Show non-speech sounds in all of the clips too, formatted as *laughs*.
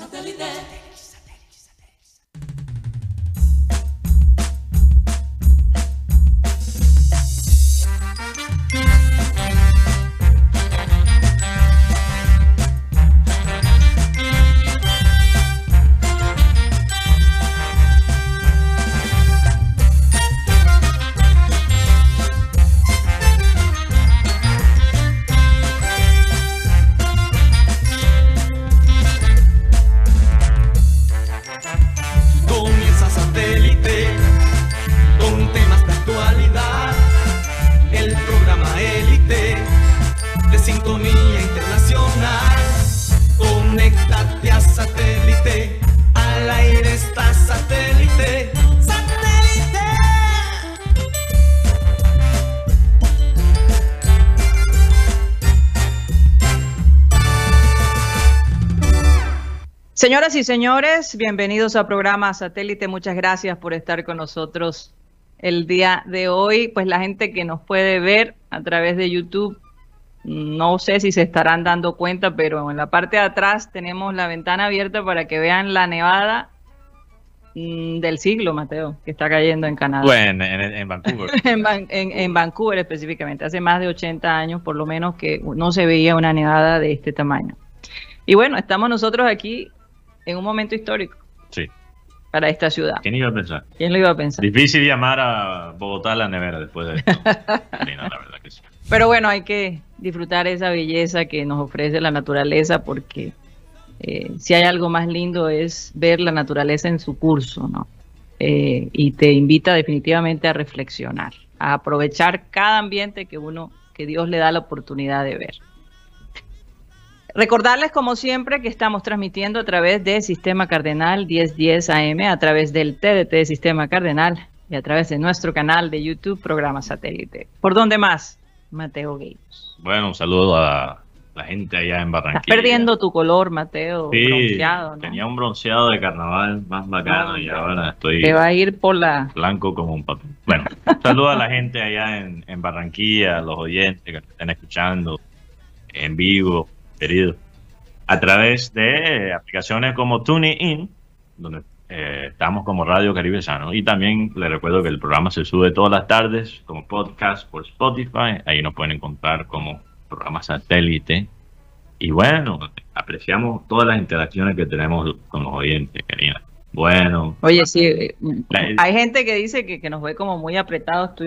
Satellite. Señoras y señores, bienvenidos a programa Satélite. Muchas gracias por estar con nosotros el día de hoy. Pues la gente que nos puede ver a través de YouTube, no sé si se estarán dando cuenta, pero en la parte de atrás tenemos la ventana abierta para que vean la nevada mm, del siglo, Mateo, que está cayendo en Canadá. Bueno, en, en Vancouver. *laughs* en, Van- en- en Vancouver específicamente, hace más de 80 años por lo menos que no se veía una nevada de este tamaño. Y bueno, estamos nosotros aquí en un momento histórico Sí. para esta ciudad. ¿Quién iba a pensar? ¿Quién lo iba a pensar? Difícil llamar a Bogotá a la nevera después de esto. *laughs* Karina, la verdad que sí. Pero bueno, hay que disfrutar esa belleza que nos ofrece la naturaleza porque eh, si hay algo más lindo es ver la naturaleza en su curso, ¿no? Eh, y te invita definitivamente a reflexionar, a aprovechar cada ambiente que uno, que Dios le da la oportunidad de ver. Recordarles, como siempre, que estamos transmitiendo a través de Sistema Cardenal 1010 AM, a través del TDT de Sistema Cardenal y a través de nuestro canal de YouTube, Programa Satélite. ¿Por dónde más? Mateo Gatos. Bueno, un saludo a la gente allá en Barranquilla. Estás perdiendo tu color, Mateo, Sí, bronceado, ¿no? tenía un bronceado de carnaval más bacano y ahora estoy Te va a ir por la... blanco como un papel. Bueno, saludo a la gente allá en, en Barranquilla, a los oyentes que nos estén escuchando en vivo, queridos, a través de aplicaciones como TuneIn, donde eh, estamos como Radio Caribe Sano. Y también les recuerdo que el programa se sube todas las tardes como podcast por Spotify. Ahí nos pueden encontrar como programa satélite. Y bueno, apreciamos todas las interacciones que tenemos con los oyentes, Karina. Bueno, Oye, sí, eh, hay gente que dice que, que nos ve como muy apretados tú,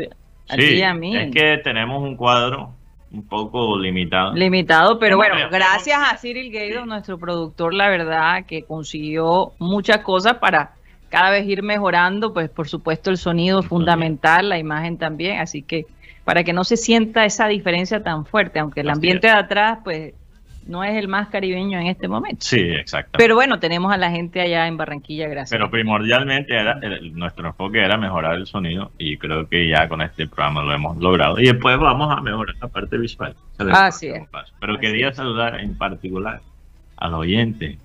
Sí, a mí. es que tenemos un cuadro un poco limitado. Limitado, pero bueno, gracias a Cyril Gaido, Sí. nuestro productor, la verdad, que consiguió muchas cosas para cada vez ir mejorando, pues por supuesto el sonido es fundamental, la imagen también, así que para que no se sienta esa diferencia tan fuerte, aunque el ambiente de atrás, pues no es el más caribeño en este momento. Sí, exacto. Pero bueno, tenemos a la gente allá en Barranquilla, gracias. Pero primordialmente era, el- nuestro enfoque era mejorar el sonido y creo que ya con este programa lo hemos logrado. Y después vamos a mejorar la parte visual. El Así es. Pero Así quería es. saludar en particular al oyente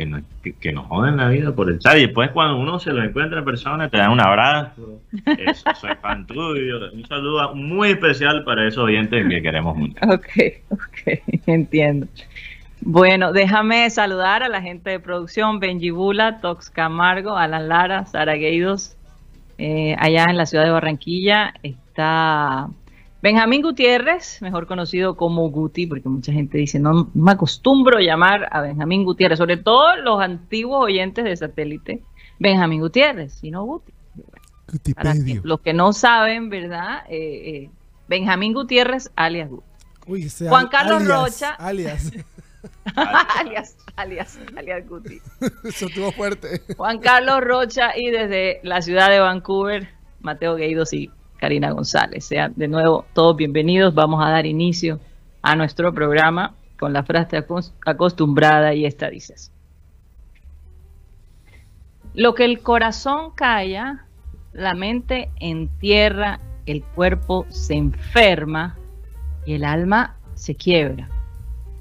que nos, que, que nos joden la vida por el chat. Y después cuando uno se lo encuentra en persona te dan un abrazo. *laughs* Eso, soy fan tuyo. Un saludo muy especial para esos oyentes que queremos mucho. *laughs* Ok, ok, entiendo. Bueno, déjame saludar a la gente de producción, Benji Bula, Tox Camargo, Alan Lara, Sara Gueidos, eh, allá en la ciudad de Barranquilla está Benjamín Gutiérrez, mejor conocido como Guti, porque mucha gente dice, no, me acostumbro a llamar a Benjamín Gutiérrez, sobre todo los antiguos oyentes de satélite, Benjamín Gutiérrez, sino Guti. Para que- los que no saben, ¿verdad? Eh, eh, Benjamín Gutiérrez, alias Guti. Uy, Juan al- Carlos alias, Rocha. Alias. *laughs* alias, alias, alias Guti. *laughs* Eso estuvo fuerte. Juan Carlos Rocha y desde la ciudad de Vancouver, Mateo Gueidos y Karina González. Sean de nuevo todos bienvenidos. Vamos a dar inicio a nuestro programa con la frase acos- acostumbrada y esta dice así. Lo que el corazón calla, la mente entierra, el cuerpo se enferma y el alma se quiebra.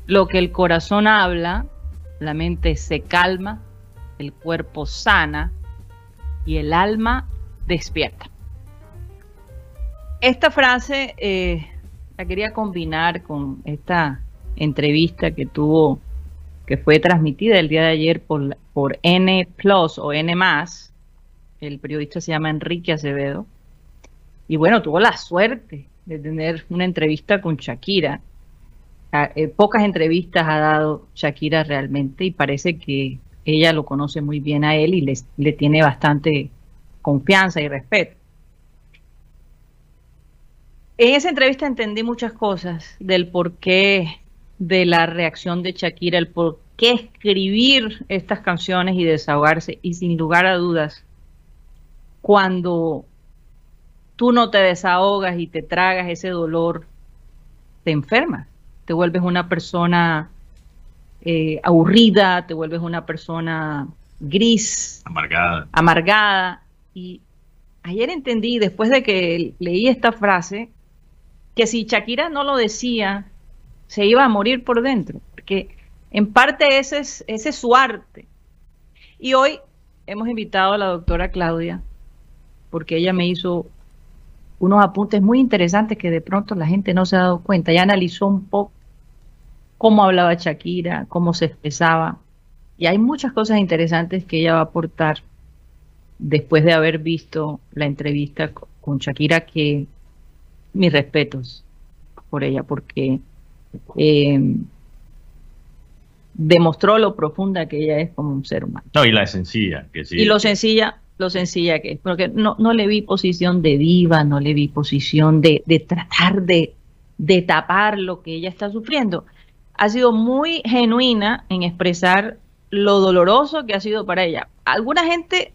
Lo que el corazón habla, la mente se calma, el cuerpo sana y el alma despierta. Esta frase eh, la quería combinar con esta entrevista que tuvo que fue transmitida el día de ayer por, por N Plus o N más. El periodista se llama Enrique Acevedo. Y bueno, tuvo la suerte de tener una entrevista con Shakira. Ah, eh, pocas entrevistas ha dado Shakira realmente y parece que ella lo conoce muy bien a él y le, le tiene bastante confianza y respeto. En esa entrevista entendí muchas cosas del porqué de la reacción de Shakira, el por qué escribir estas canciones y desahogarse. Y sin lugar a dudas, cuando tú no te desahogas y te tragas ese dolor, te enfermas, te vuelves una persona eh, aburrida, te vuelves una persona gris, Amargada. amargada. Y ayer entendí, después de que leí esta frase, que si Shakira no lo decía, se iba a morir por dentro, porque en parte ese es, ese es su arte. Y hoy hemos invitado a la doctora Claudia, porque ella me hizo unos apuntes muy interesantes que de pronto la gente no se ha dado cuenta. Ya analizó un poco cómo hablaba Shakira, cómo se expresaba. Y hay muchas cosas interesantes que ella va a aportar después de haber visto la entrevista con Shakira, que mis respetos por ella, porque eh, demostró lo profunda que ella es como un ser humano. No, y la sencilla, que sí. Y lo sencilla, lo sencilla que es, porque no, no le vi posición de diva, no le vi posición de, de tratar de, de tapar lo que ella está sufriendo. Ha sido muy genuina en expresar lo doloroso que ha sido para ella. Alguna gente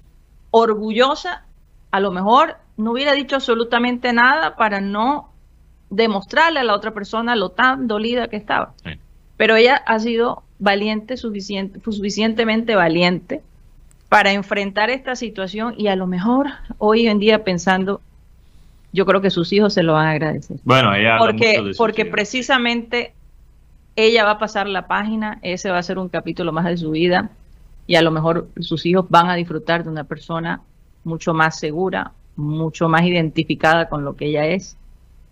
orgullosa, a lo mejor no hubiera dicho absolutamente nada para no demostrarle a la otra persona lo tan dolida que estaba. Sí. Pero ella ha sido valiente, suficiente, suficientemente valiente para enfrentar esta situación y a lo mejor hoy en día pensando, yo creo que sus hijos se lo van a agradecer. Bueno, ella Porque, mucho de sus porque hijos. precisamente ella va a pasar la página, ese va a ser un capítulo más de su vida y a lo mejor sus hijos van a disfrutar de una persona mucho más segura, mucho más identificada con lo que ella es.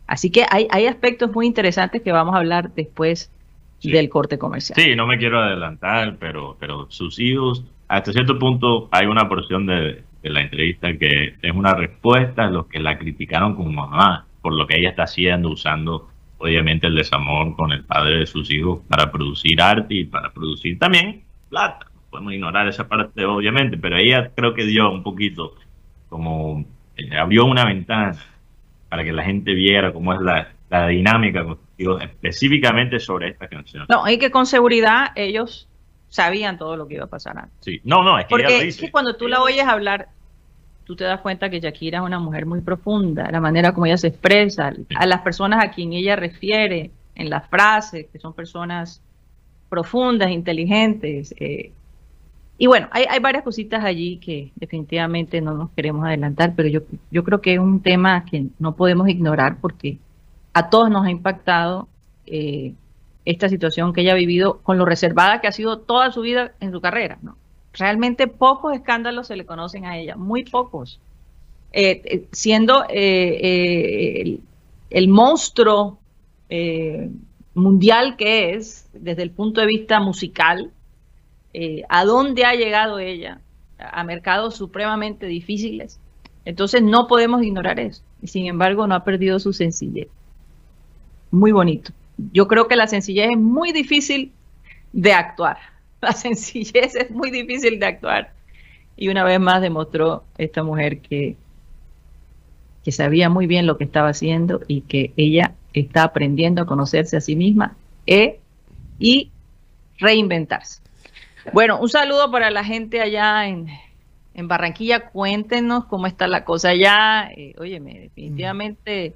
Así que hay, hay aspectos muy interesantes que vamos a hablar después Sí. del corte comercial. Sí, no me quiero adelantar, pero, pero sus hijos, hasta cierto punto hay una porción de, de la entrevista que es una respuesta a los que la criticaron como mamá, por lo que ella está haciendo, usando obviamente el desamor con el padre de sus hijos para producir arte y para producir también plata. Podemos ignorar esa parte, obviamente, pero ella creo que dio un poquito como eh, abrió una ventana para que la gente viera cómo es la, la dinámica específicamente sobre esta canción. No, y que con seguridad ellos sabían todo lo que iba a pasar antes. Sí. No, no, es que ella Porque es que cuando tú la oyes hablar, tú te das cuenta que Shakira es una mujer muy profunda, la manera como ella se expresa, a las personas a quien ella refiere en las frases, que son personas profundas, inteligentes. eh. Y bueno, hay, varias cositas allí que definitivamente no nos queremos adelantar, pero yo, yo creo que es un tema que no podemos ignorar porque a todos nos ha impactado eh, esta situación que ella ha vivido con lo reservada que ha sido toda su vida en su carrera. ¿no? Realmente pocos escándalos se le conocen a ella, muy pocos. Eh, eh, siendo eh, el, monstruo mundial que es, desde el punto de vista musical, eh, a dónde ha llegado ella, a mercados supremamente difíciles. Entonces no podemos ignorar eso. Y sin embargo, no ha perdido su sencillez. Muy bonito. Yo creo que la sencillez es muy difícil de actuar. *laughs* La sencillez es muy difícil de actuar. Y una vez más demostró esta mujer que, que sabía muy bien lo que estaba haciendo y que ella está aprendiendo a conocerse a sí misma e, y reinventarse. Bueno, un saludo para la gente allá en, en Barranquilla. Cuéntenos cómo está la cosa allá. Eh, óyeme, definitivamente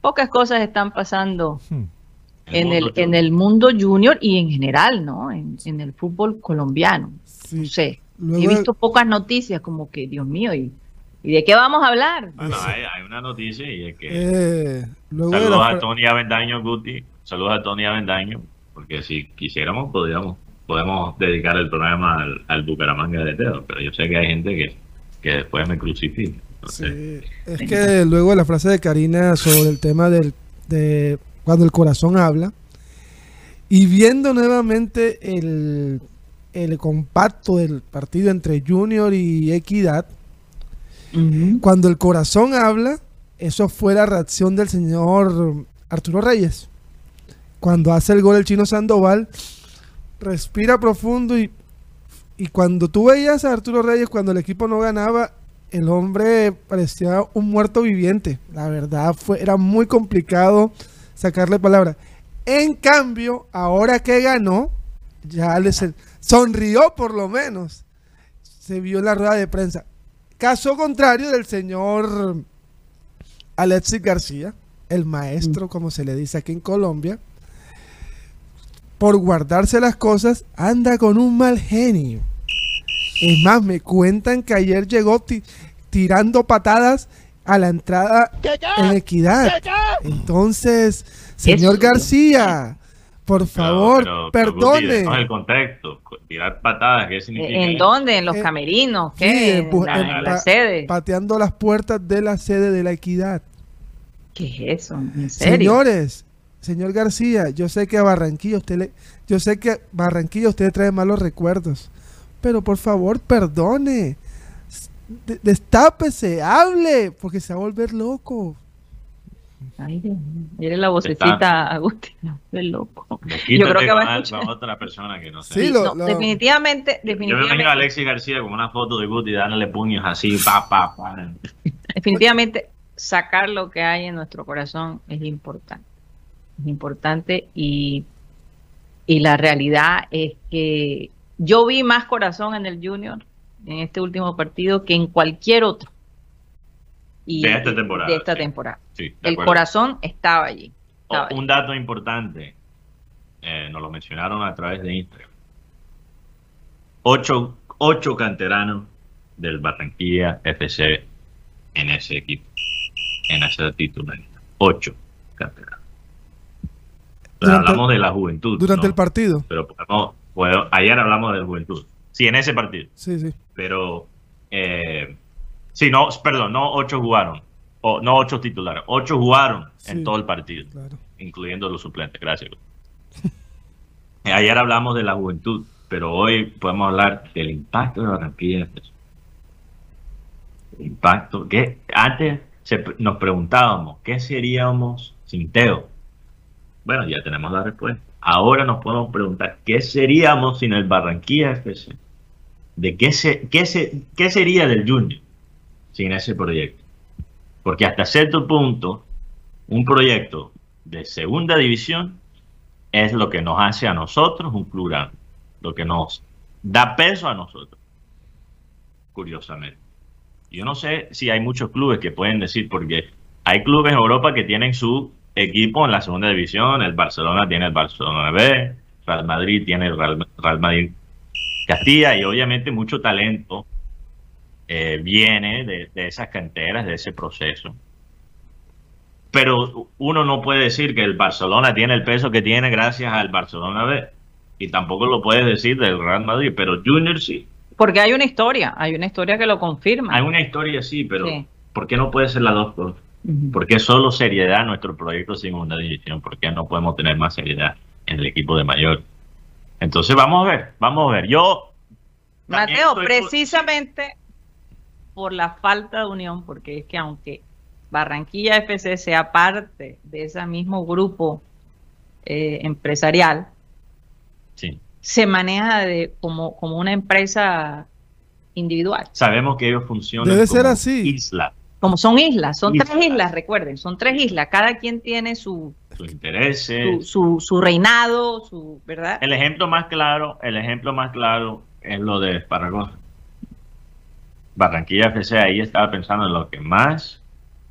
pocas cosas están pasando Hmm. en el, mundo en el mundo junior y en general, ¿no? En, en el fútbol colombiano. Sí. No sé. Luego He visto pocas noticias, como que, Dios mío, ¿y, y de qué vamos a hablar? Bueno, hay, hay una noticia y es que eh, luego saludos la a Tony Avendaño, Guti, saludos a Tony Avendaño, porque si quisiéramos podríamos podemos dedicar el programa al, al Bucaramanga de Teo, pero yo sé que hay gente que, que después me crucifica. Entonces, Sí, es que luego de la frase de Karina sobre el tema del, de cuando el corazón habla Y viendo nuevamente el, el compacto del partido entre Junior y Equidad, cuando el corazón habla, eso fue la reacción del señor Arturo Reyes. Cuando hace el gol el chino Sandoval, respira profundo y, y cuando tú veías a Arturo Reyes, cuando el equipo no ganaba, el hombre parecía un muerto viviente. La verdad fue, era muy complicado sacarle palabra. En cambio, ahora que ganó, ya le sonrió por lo menos. Se vio en la rueda de prensa. Caso contrario del señor Alexis García, el maestro, como se le dice aquí en Colombia, por guardarse las cosas, anda con un mal genio. Es más, me cuentan que ayer llegó ti- tirando patadas a la entrada en equidad. Entonces, señor. García, por favor, Pero- pero, Guti, perdone. denos el contexto. Tirar patadas, ¿qué significa? ¿En eso? dónde? ¿En los Eh, camerinos? sí, ¿Qué? en bu- en la, en en sede. pateando las puertas de la sede de la equidad. ¿Qué es eso? ¿En serio? Señores, señor García, yo sé que a Barranquilla usted le, yo sé que a Barranquilla usted trae malos recuerdos, pero por favor, perdone. Destápese, hable, porque se va a volver loco. Ay, Dios mío. Mire la vocecita, Agustín. De loco. Yo creo que va a escuchar. con otra persona que no sé. Sí, lo- No, lo- definitivamente, Yo me definitivamente, imagino a Alexis García con una foto de Guti dándole puños así, pa, pa, pa. definitivamente sacar lo que hay en nuestro corazón es importante. Es importante y, y la realidad es que yo vi más corazón en el Junior en este último partido que en cualquier otro. Y- De esta temporada, de esta sí. temporada. Sí, de El corazón estaba allí. O- estaba allí. un dato importante, eh, nos lo mencionaron a través de Instagram. Ocho, ocho canteranos del Barranquilla FC en ese equipo, en esa titularidad. Ocho canteranos. Durante- hablamos de la juventud. Durante ¿no? el partido. Pero puedo- ayer hablamos de la juventud. Sí, en ese partido. Sí, sí. Pero, eh, sí, no, perdón, no ocho jugaron. O, no ocho titulares, ocho jugaron Sí. en todo el partido Claro. incluyendo los suplentes. Gracias. *laughs* Ayer hablamos de la juventud, pero hoy podemos hablar del impacto de Barranquilla. El impacto que antes se- nos preguntábamos, ¿qué seríamos sin Teo? Bueno, ya tenemos la respuesta. Ahora nos podemos preguntar, ¿qué seríamos sin el Barranquilla FC? ¿De qué, se, qué, se, qué sería del Junior sin ese proyecto? Porque hasta cierto punto, un proyecto de segunda división es lo que nos hace a nosotros un club lo que nos da peso a nosotros, curiosamente. Yo no sé si hay muchos clubes que pueden decir, porque hay clubes en Europa que tienen su equipo en la segunda división, el Barcelona tiene el Barcelona B, Real Madrid tiene el Real, Real Madrid Castilla y obviamente mucho talento eh, viene de, de esas canteras, de ese proceso pero uno no puede decir que el Barcelona tiene el peso que tiene gracias al Barcelona B. Y tampoco lo puedes decir del Real Madrid, pero Junior sí. Porque hay una historia, hay una historia que lo confirma. Hay una historia sí, pero Sí. ¿por qué no puede ser las dos cosas? ¿Por qué solo seriedad nuestro proyecto segunda división? ¿Por qué no podemos tener más seriedad en el equipo de mayor? Entonces vamos a ver, vamos a ver. Yo Mateo, estoy- precisamente por la falta de unión, porque es que aunque Barranquilla FC sea parte de ese mismo grupo eh, empresarial, Sí. se maneja de, como, como una empresa individual. Sabemos que ellos funcionan Debe ser como así. isla, Como son islas, son tres Islas. recuerden, son tres islas, cada quien tiene su, sus intereses. su, su, su reinado, su, ¿verdad? El ejemplo más claro, el ejemplo más claro es lo de Esparragosa. Barranquilla FC ahí estaba pensando en lo que más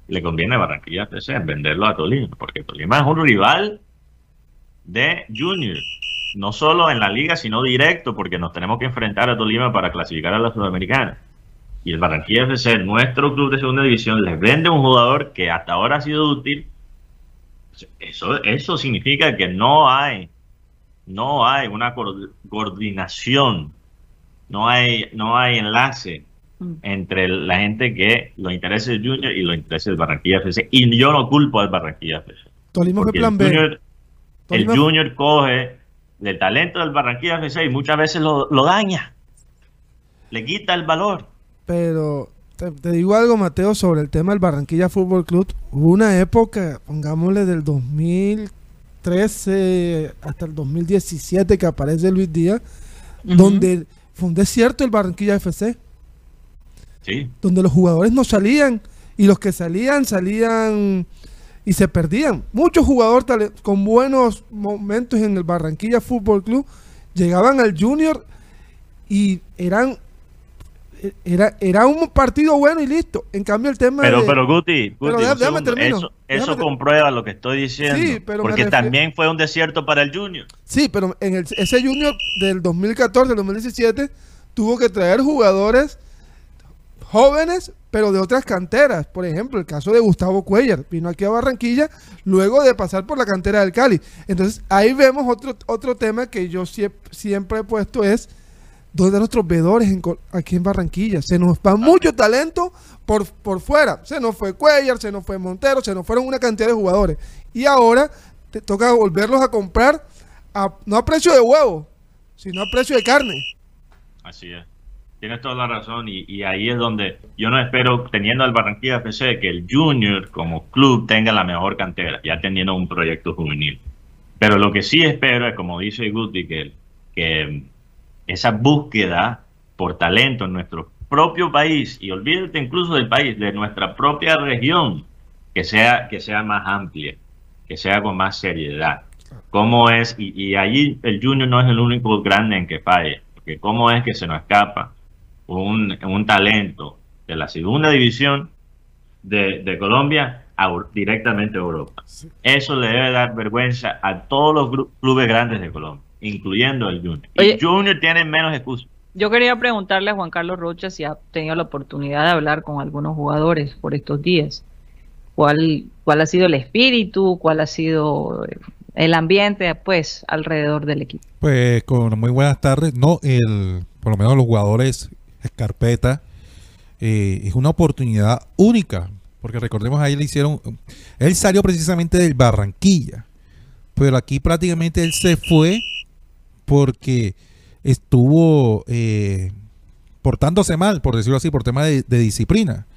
le conviene a Barranquilla FC, en venderlo a Tolima, porque Tolima es un rival de Junior, no solo en la liga, sino directo, porque nos tenemos que enfrentar a Tolima para clasificar a la Sudamericana. Y el Barranquilla FC, nuestro club de segunda división, les vende un jugador que hasta ahora ha sido útil. Eso, eso significa que no hay no hay una coord- coordinación, no hay, no hay enlace Mm. entre la gente que los intereses del Junior y los intereses del Barranquilla FC. Y yo no culpo al Barranquilla FC. Tolima fue el. Junior, el Tolima- Junior coge del talento del Barranquilla FC y muchas veces lo, lo daña, le quita el valor. Pero te, te digo algo, Mateo, sobre el tema del Barranquilla Fútbol Club. Hubo una época, pongámosle del 2013 hasta el 2017 que aparece Luis Díaz, donde fue un desierto el Barranquilla FC, Sí, donde los jugadores no salían y los que salían salían y se perdían. Muchos jugadores con buenos momentos en el Barranquilla Fútbol Club llegaban al Junior y eran era, era un partido bueno y listo. En cambio el tema pero, de- pero Guti, Pero Guti, déjame- un déjame segundo, termino, eso, comprueba lo que estoy diciendo, Sí, pero porque también fue un desierto para el Junior. Sí, pero en el- ese Junior del 2014 al 2017 tuvo que traer jugadores jóvenes, pero de otras canteras. Por ejemplo, el caso de Gustavo Cuellar. Vino aquí a Barranquilla luego de pasar por la cantera del Cali. Entonces, ahí vemos otro, otro tema que yo siep- siempre he puesto es ¿dónde nuestros en Col- aquí en Barranquilla? Se nos va mucho talento por, por fuera. Se nos fue Cuellar, se nos fue Montero, se nos fueron una cantidad de jugadores. Y ahora te toca volverlos a comprar a- no a precio de huevo, sino a precio de carne. Así es. Tienes toda la razón y, y ahí es donde yo no espero, teniendo al Barranquilla FC, que el Junior como club tenga la mejor cantera, ya teniendo un proyecto juvenil. Pero lo que sí espero es, como dice Guti, que, que esa búsqueda por talento en nuestro propio país, y olvídate incluso del país, de nuestra propia región, que sea, que sea más amplia, que sea con más seriedad. ¿Cómo es? Y, y allí el Junior no es el único grande en que falle, porque cómo es que se nos escapa un, un talento de la segunda división de, de Colombia a directamente a Europa. Eso le debe dar vergüenza a todos los clubes grandes de Colombia, incluyendo el Junior. Y Oye. Junior tiene menos excusas. Yo quería preguntarle a Juan Carlos Rocha si ha tenido la oportunidad de hablar con algunos jugadores por estos días. ¿Cuál, cuál ha sido el espíritu? ¿Cuál ha sido eh, el ambiente, pues, alrededor del equipo? Pues con muy buenas tardes. No, el, por lo menos los jugadores Escarpeta eh, es una oportunidad única. Porque recordemos ahí le hicieron. Él salió precisamente del Barranquilla. Pero aquí prácticamente él se fue porque estuvo eh, portándose mal, por decirlo así, por tema de, de disciplina.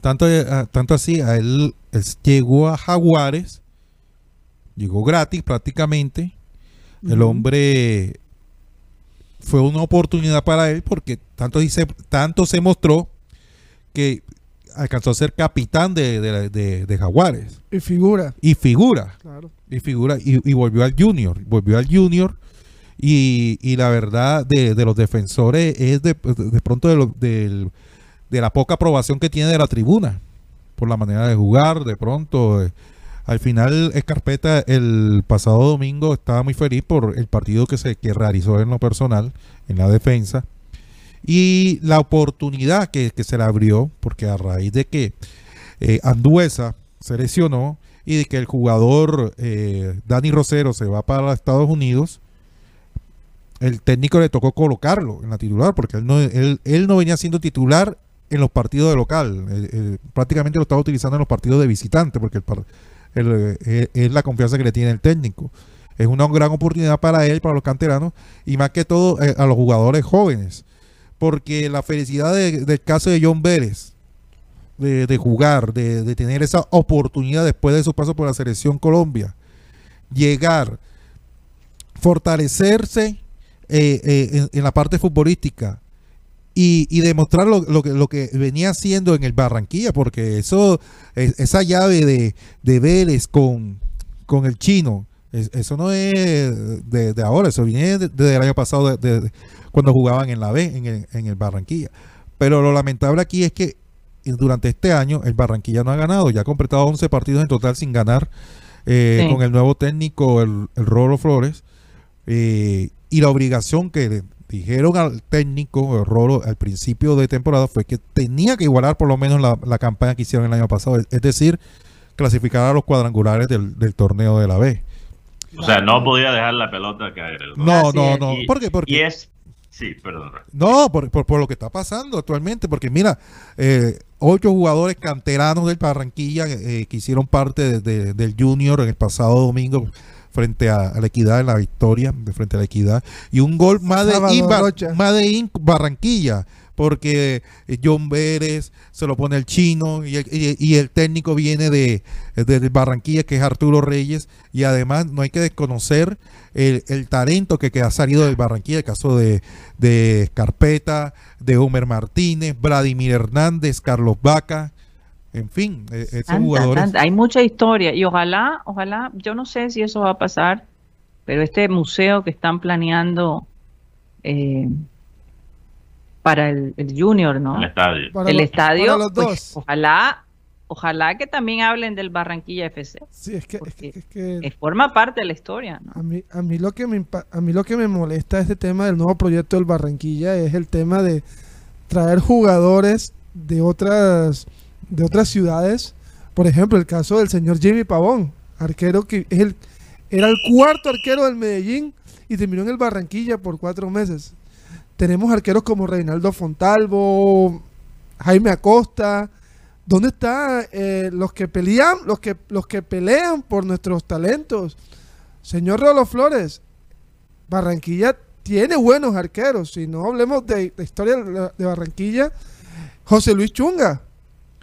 Tanto, eh, tanto así, a él, él llegó a Jaguares, llegó gratis prácticamente. El hombre fue una oportunidad para él porque tanto, dice, tanto se mostró que alcanzó a ser capitán de, de- de- de Jaguares Y figura, y figura claro. y figura y, y volvió al junior volvió al junior y, la verdad de, de los defensores es de, de pronto de, lo- del- de la poca aprobación que tiene de la tribuna por la manera de jugar de pronto eh, al final Escarpeta el pasado domingo estaba muy feliz por el partido que se que realizó en lo personal en la defensa y la oportunidad que, que se le abrió porque a raíz de que eh, Anduesa se lesionó y de que el jugador eh, Dani Rosero se va para Estados Unidos, el técnico le tocó colocarlo en la titular, porque él no, él, él no venía siendo titular en los partidos de local, eh, eh, prácticamente lo estaba utilizando en los partidos de visitante, porque eh, es la confianza que le tiene el técnico. Es una gran oportunidad para él, para los canteranos, y más que todo a los jugadores jóvenes, porque la felicidad de- del caso de John Vélez, de, jugar, de tener esa oportunidad después de su paso por la selección Colombia, llegar, fortalecerse eh, eh, en, en la parte futbolística y, y demostrar lo, lo que, lo que venía haciendo en el Barranquilla, porque eso, es- esa llave de, de Vélez con, con el chino, es- eso no es de, de ahora, eso viene de- desde el año pasado, cuando jugaban en la B, en el, en el Barranquilla. Pero lo lamentable aquí es que durante este año el Barranquilla no ha ganado, ya ha completado 11 partidos en total sin ganar eh, Sí. con el nuevo técnico, el, el Rolo Flores, eh, y la obligación que le dijeron al técnico, el Rolo, al principio de temporada fue que tenía que igualar por lo menos la, la campaña que hicieron el año pasado, es, decir, clasificar a los cuadrangulares del, del torneo de la B. O sea, no podía dejar la pelota caer. No, no, es. no. Y- ¿Por qué? Porque Y es... Sí, perdón. No, por, por, por lo que está pasando actualmente, porque mira, eh, ocho jugadores canteranos del Barranquilla eh, que hicieron parte de- de- del Junior en el pasado domingo frente a, a la equidad en la victoria, de frente a la equidad. Y un gol más de, de in Barranquilla, porque eh, John Vélez se lo pone el chino y el, y- y el técnico viene de, de Barranquilla, que es Arturo Reyes. Y además no hay que desconocer el, el talento que, que ha salido del Barranquilla, el caso de, de Escarpeta, de Homer Martínez, Vladimir Hernández, Carlos Vaca. En fin, eh, esos Tanta, jugadores. tanta. Hay mucha historia y ojalá, ojalá, yo no sé si eso va a pasar, pero este museo que están planeando eh, para el, el Junior, ¿no? El estadio. Para el los- estadio, para los pues, dos. ojalá, ojalá que también hablen del Barranquilla FC, Sí, es que, es porque que- es que que forma parte de la historia, ¿no? a mí, a mí lo que me a mí lo que me molesta este tema del nuevo proyecto del Barranquilla es el tema de traer jugadores de otras de otras ciudades. Por ejemplo, el caso del señor Jimmy Pavón, arquero que es el era el cuarto arquero del Medellín y terminó en el Barranquilla por cuatro meses. Tenemos arqueros como Reinaldo Fontalvo, Jaime Acosta. ¿Dónde están los que pelean, los que los que pelean por nuestros talentos? Señor Rolo Flores, Barranquilla tiene buenos arqueros. Si no hablemos de la historia de Barranquilla, José Luis Chunga,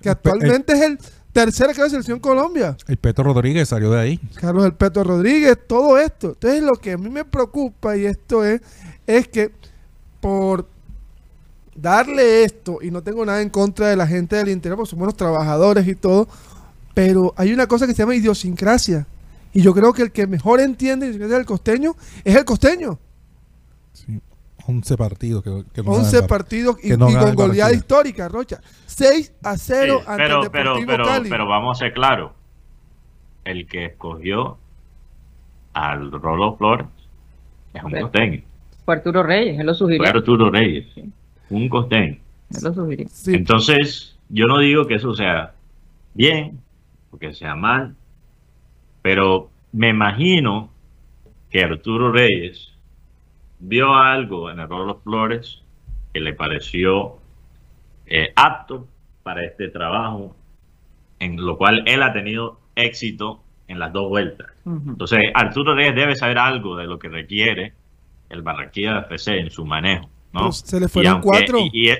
que El actualmente es el tercer arquero de selección Colombia. El Peto Rodríguez salió de ahí. Carlos El Peto Rodríguez, todo esto. Entonces lo que a mí me preocupa y esto es, es que por darle esto, y no tengo nada en contra de la gente del interior, porque somos unos trabajadores y todo, pero hay una cosa que se llama idiosincrasia. Y yo creo que el que mejor entiende del costeño es el costeño. Sí, 11 partidos. Que, que no 11 ganan. partidos y, que no y gana con goleada histórica, Rocha. 6 a 0 Sí, ante pero, el pero, Deportivo pero, Cali. pero vamos a ser claros. El que escogió al Rolo Flores es un costeño. Fue Arturo Reyes, él lo Fue sugirió. Arturo Reyes, Sí. un costeño. Él lo sugirió. Sí, Entonces, yo no digo que eso sea bien o que sea mal, pero me imagino que Arturo Reyes vio algo en el Rolo Flores que le pareció eh, apto para este trabajo, en lo cual él ha tenido éxito en las dos vueltas. Ujú. Entonces, Arturo Reyes debe saber algo de lo que requiere el Barranquilla FC en su manejo, ¿no? Pues se le fueron aunque- cuatro. Y, y-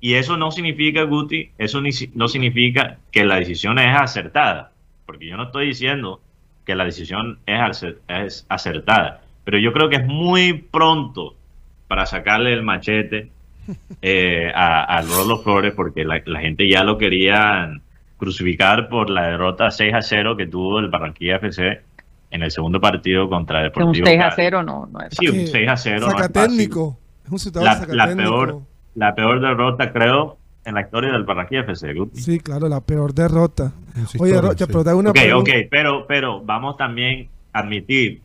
y eso no significa, Guti, eso ni no significa que la decisión es acertada, porque yo no estoy diciendo que la decisión es, acer- es acertada, pero yo creo que es muy pronto para sacarle el machete *laughs* eh, a, a Rolo Flores, porque la, la gente ya lo quería crucificar por la derrota 6 a 0 que tuvo el Barranquilla FC en el segundo partido contra Que un Deportivo 6 a Cali. 0 no, no es Sí, un Sí, 6 a 0. no es fácil Sacatécnico. Es un la, la peor la peor derrota creo en la historia del Barranquilla FC Guti. Sí, claro, la peor derrota. Oye, Rocha, sí. pero te hago una ok pregunta. ok pero pero vamos también a admitir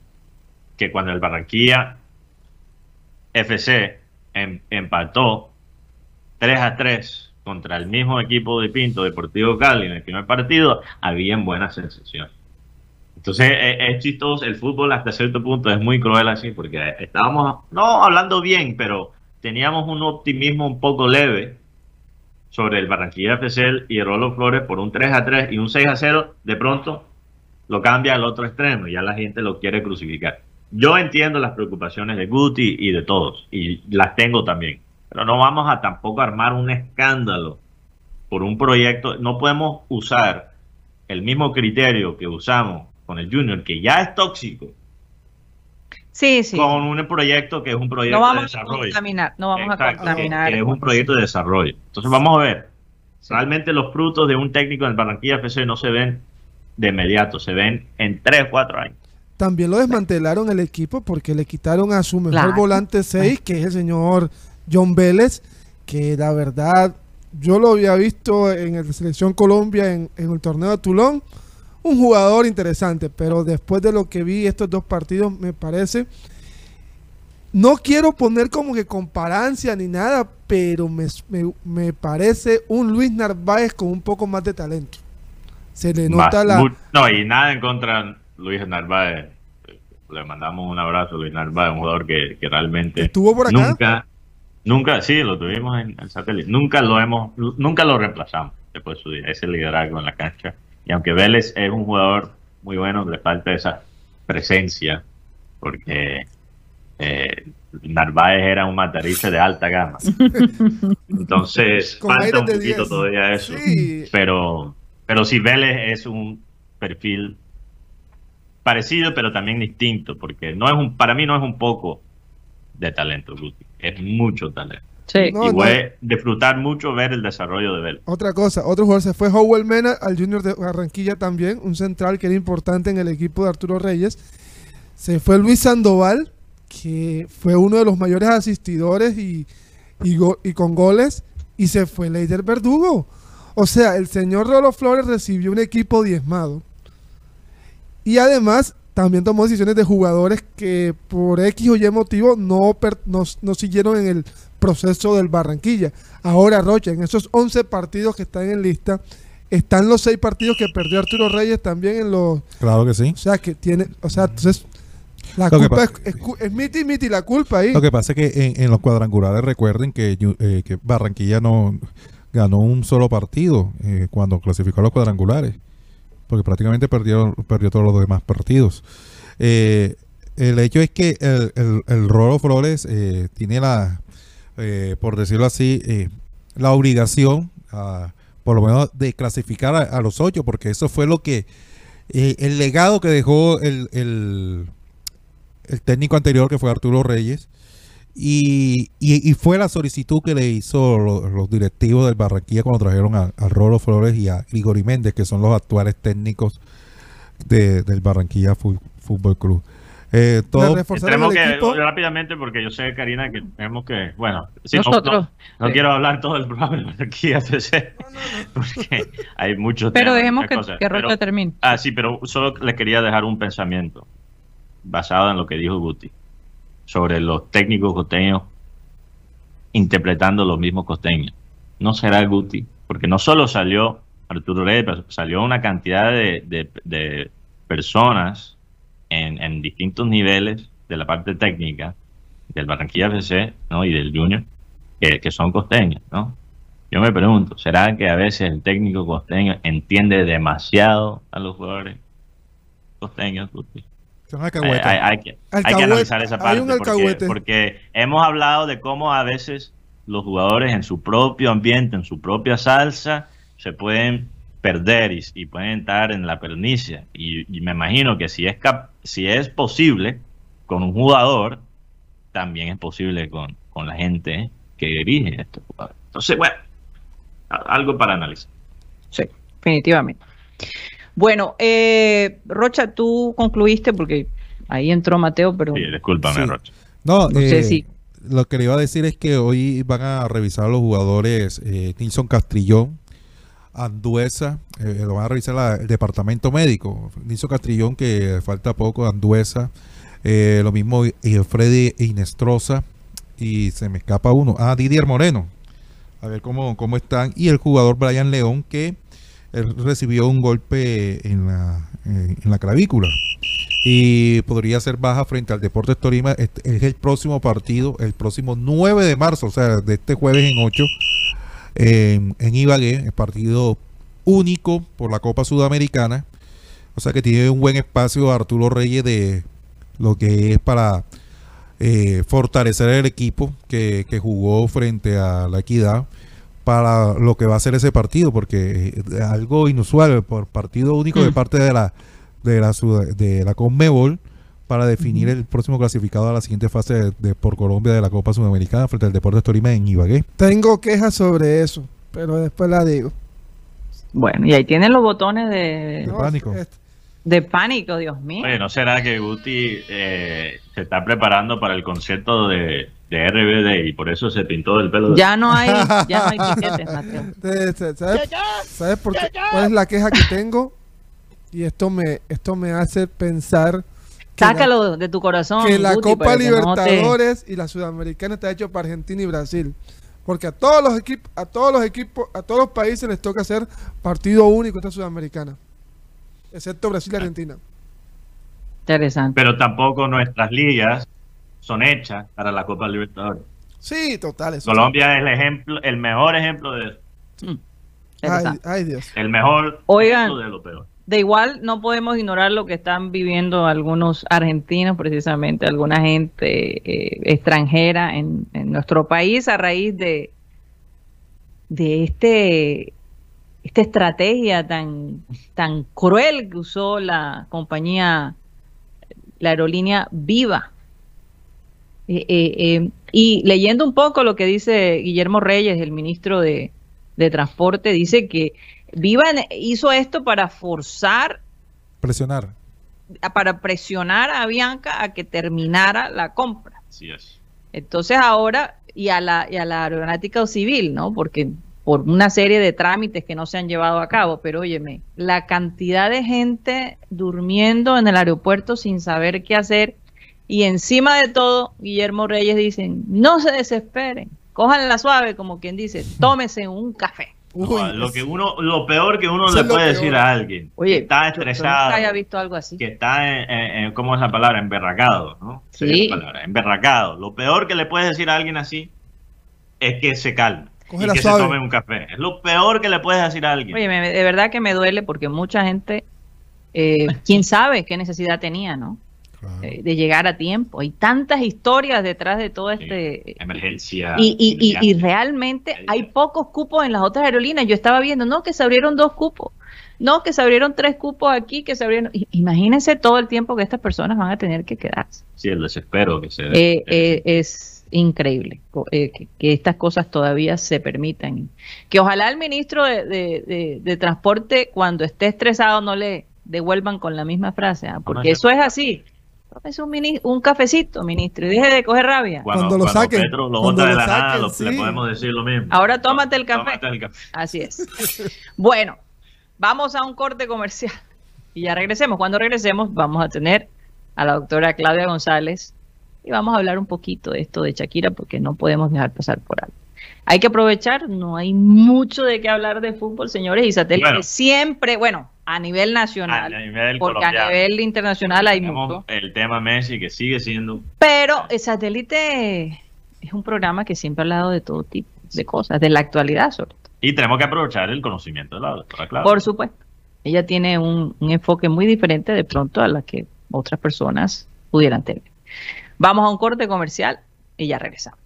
que cuando el Barranquilla FC em- empató 3 a 3 contra el mismo equipo de Pinto Deportivo Cali en el primer partido habían buenas sensaciones entonces e- es, chistoso el fútbol hasta cierto punto es muy cruel así porque estábamos no hablando bien pero teníamos un optimismo un poco leve sobre el Barranquilla FC y el Rolo Flores por un 3 a 3 y un 6 a 0, de pronto lo cambia al otro extremo y ya la gente lo quiere crucificar. Yo entiendo las preocupaciones de Guti y de todos, y las tengo también, pero no vamos a tampoco armar un escándalo por un proyecto. No podemos usar el mismo criterio que usamos con el Junior, que ya es tóxico, Sí, sí. con un proyecto que es un proyecto No de vamos a desarrollo. contaminar, no vamos a que- contaminar. que es un proyecto de desarrollo. Entonces vamos a ver. Realmente los frutos de un técnico en el Barranquilla FC no se ven de inmediato, se ven en 3, 4 años. También lo desmantelaron el equipo porque le quitaron a su mejor Claro. volante 6, que es el señor John Vélez, que la verdad yo lo había visto en la selección Colombia en, en el torneo de Toulon, un jugador interesante, pero después de lo que vi estos dos partidos me parece no quiero poner como que comparancia ni nada, pero me, me- me parece un Luis Narváez con un poco más de talento. Se le nota la, No, y nada en contra Luis Narváez. Le mandamos un abrazo a Luis Narváez, un jugador que, que realmente ¿Estuvo por acá? nunca, nunca, sí, lo tuvimos en el satélite, nunca lo hemos, nunca lo reemplazamos después de su día, ese liderazgo en la cancha. Y aunque Vélez es un jugador muy bueno, le falta esa presencia, porque eh, Narváez era un matarice de alta gama. *laughs* Entonces, falta un poquito 10. todavía eso. Sí. Pero, pero sí, Vélez es un perfil parecido, pero también distinto, porque no es un, para mí no es un poco de talento, Guti, es mucho talento. Sí. No, y voy a disfrutar mucho ver el desarrollo de Vélez. Otra cosa, otro jugador se fue Howell Mena al Junior de Barranquilla también, un central que era importante en el equipo de Arturo Reyes. Se fue Luis Sandoval, que fue uno de los mayores asistidores y, y, go- y con goles, y se fue Leider Verdugo. O sea, el señor Rolo Flores recibió un equipo diezmado. Y además también tomó decisiones de jugadores que por X o Y motivo no, per- no, no siguieron en el proceso del Barranquilla. Ahora, Rocha, en esos 11 partidos que están en lista, están los 6 partidos que perdió Arturo Reyes también en los... Claro que sí. O sea, que tiene... O sea, entonces... La Lo que culpa es, es, miti miti la culpa ahí. Lo que pasa es que en, en los cuadrangulares recuerden que, eh, que Barranquilla no ganó un solo partido eh, cuando clasificó a los cuadrangulares, porque prácticamente perdió, perdió todos los demás partidos. Eh, el hecho es que el, el, el Rolo Flores eh, tiene la, eh, por decirlo así, eh, la obligación, ah, por lo menos, de clasificar a, a los ocho, porque eso fue lo que, el legado que dejó el, el técnico anterior, que fue Arturo Reyes, y, y- y fue la solicitud que le hizo lo- los, directivos del Barranquilla cuando trajeron a, a Rolo Flores y a Grigori Méndez, que son los actuales técnicos de- del Barranquilla Fútbol Club. Eh, todo, Tenemos que, rápidamente, porque yo sé, Karina, que tenemos que, bueno, Nosotros. no, no sí. quiero hablar todo el programa de aquí FC, *laughs* porque hay muchos Pero temas, dejemos que, que Rocha termine. Ah, sí, pero solo le quería dejar un pensamiento basado en lo que dijo Guti sobre los técnicos costeños interpretando los mismos costeños. No será Guti, porque no solo salió Arturo Reyes, pero salió una cantidad de, de- personas en, en distintos niveles de la parte técnica del Barranquilla FC ¿no? y del Junior que, que son costeños, ¿no? Yo me pregunto, ¿será que a veces el técnico costeño entiende demasiado a los jugadores costeños? Guti? Son Hay, alcahuetas. hay- hay que, hay que Alcahuete. analizar esa Hay parte un porque, alcahuete. porque hemos hablado de cómo a veces los jugadores en su propio ambiente, en su propia salsa, se pueden perder y, y pueden estar en la pernicia. Y, y me imagino que si es, cap- si es posible con un jugador, también es posible con, con la gente que dirige a estos jugadores. Entonces, bueno, algo para analizar. Sí, definitivamente. Bueno, eh, Rocha, tú concluiste porque ahí entró Mateo, pero Sí, discúlpame, Sí. Rocha. No, no sé eh, si- lo que le iba a decir es que hoy van a revisar los jugadores eh, Nilson Castrillón, Anduesa, eh, lo van a revisar la- el departamento médico. Nilson Castrillón, que falta poco, Anduesa, eh, lo mismo eh, Freddy Inestrosa, y se me escapa uno, ah, Didier Moreno, a ver cómo, cómo están, y el jugador Brian León, que él recibió un golpe en la, eh, en la clavícula y podría ser baja frente al Deportes Tolima. Este es el próximo partido, el próximo 9 de marzo, o sea, de este jueves en 8, en, en Ibagué, el partido único por la Copa Sudamericana. O sea que tiene un buen espacio Arturo Reyes de lo que es para eh, fortalecer el equipo que, que jugó frente a la Equidad para lo que va a ser ese partido, porque es algo inusual, por partido único de Mm. parte de la de la Sud- de la Conmebol para definir el próximo clasificado a la siguiente fase de, de- por Colombia de la Copa Sudamericana frente al Deportes Tolima en Ibagué. Tengo quejas sobre eso, pero después la digo. bueno, y ahí tienen los botones de, No, pánico. de pánico, Dios mío. Oye, ¿no será que Guti eh, se está preparando para el concierto de, de RBD y por eso se pintó el pelo? de- Ya no hay, ya no hay *laughs* piquetes, Mateo. te- te- ¿Sabes, ¿sabes por qué? ¿Cuál es la queja que tengo? Y esto me, esto me hace pensar que la- Sácalo de tu corazón. que la Guti, Copa que no te- Libertadores y la Sudamericana está hecho para Argentina y Brasil. Porque a todos los equipos, a todos los equipos, a todos los países les toca hacer partido único esta Sudamericana. Excepto Brasil y Argentina. Interesante. Pero tampoco nuestras ligas son hechas para la Copa Libertadores. Sí, total. eso Colombia es el ejemplo, el mejor ejemplo de eso. Mm. Ay, Dios. El mejor Oigan. ejemplo de lo peor. de igual no podemos ignorar lo que están viviendo algunos argentinos, precisamente, alguna gente eh, extranjera en, en nuestro país a raíz de, de este esta estrategia tan, tan cruel que usó la compañía, la aerolínea Viva. Eh, eh, eh, y leyendo un poco lo que dice Guillermo Reyes, el ministro de, de Transporte, dice que Viva hizo esto para forzar. Presionar. Para presionar a Bianca a que terminara la compra. Así es. Entonces ahora, y a la, y a la aeronáutica civil, ¿no? Porque por una serie de trámites que no se han llevado a cabo, pero óyeme, la cantidad de gente durmiendo en el aeropuerto sin saber qué hacer y encima de todo, Guillermo Reyes dice, no se desesperen, la suave, como quien dice, *laughs* tómese un café. Uy, lo que uno, lo peor que uno le puede decir a alguien Oye, que está estresado, yo haya visto algo así. que está, en, ¿cómo es la palabra? Emberracado, ¿no? Sí. Palabra, emberracado. Lo peor que le puedes decir a alguien así es que se calme y que suave. se tome un café. Es lo peor que le puedes decir a alguien. Oye, me, de verdad que me duele porque mucha gente, eh, quién sabe qué necesidad tenía, ¿no? Claro. Eh, de llegar a tiempo. Hay tantas historias detrás de todo este... Emergencia. Y, y, y, y inmediata. realmente hay pocos cupos en las otras aerolíneas. Yo estaba viendo, no, que se abrieron dos cupos. No, que se abrieron tres cupos aquí, que se abrieron... Imagínense todo el tiempo que estas personas van a tener que quedarse. Sí, el desespero que se. Eh, eh, es increíble eh, que, que estas cosas todavía se permitan. Que ojalá el ministro de, de- de- de Transporte, cuando esté estresado, no le devuelvan con la misma frase, ¿ah? porque no, eso es así. Es un, mini- un cafecito, ministro, y deje de coger rabia. cuando, Cuando lo cuando saquen, Petro lo cuando bota de lo la nada, saquen, lo- sí. le podemos decir lo mismo. Ahora tómate el café. Tómate el café. Así es. Bueno, vamos a un corte comercial y ya regresemos. Cuando regresemos vamos a tener a la doctora Claudia González y vamos a hablar un poquito de esto de Shakira porque no podemos dejar pasar por alto. Hay que aprovechar, no hay mucho de qué hablar de fútbol, señores, y satélite Bueno. siempre, bueno, a nivel nacional, A nivel porque a nivel internacional hay Tenemos mucho. el tema Messi que sigue siendo Pero el satélite es un programa que siempre ha hablado de todo tipo de cosas, de la actualidad sobre todo. y tenemos que aprovechar el conocimiento de la doctora Clara. Por supuesto. Ella tiene un, un enfoque muy diferente de pronto a la que otras personas pudieran tener. Vamos a un corte comercial y ya regresamos.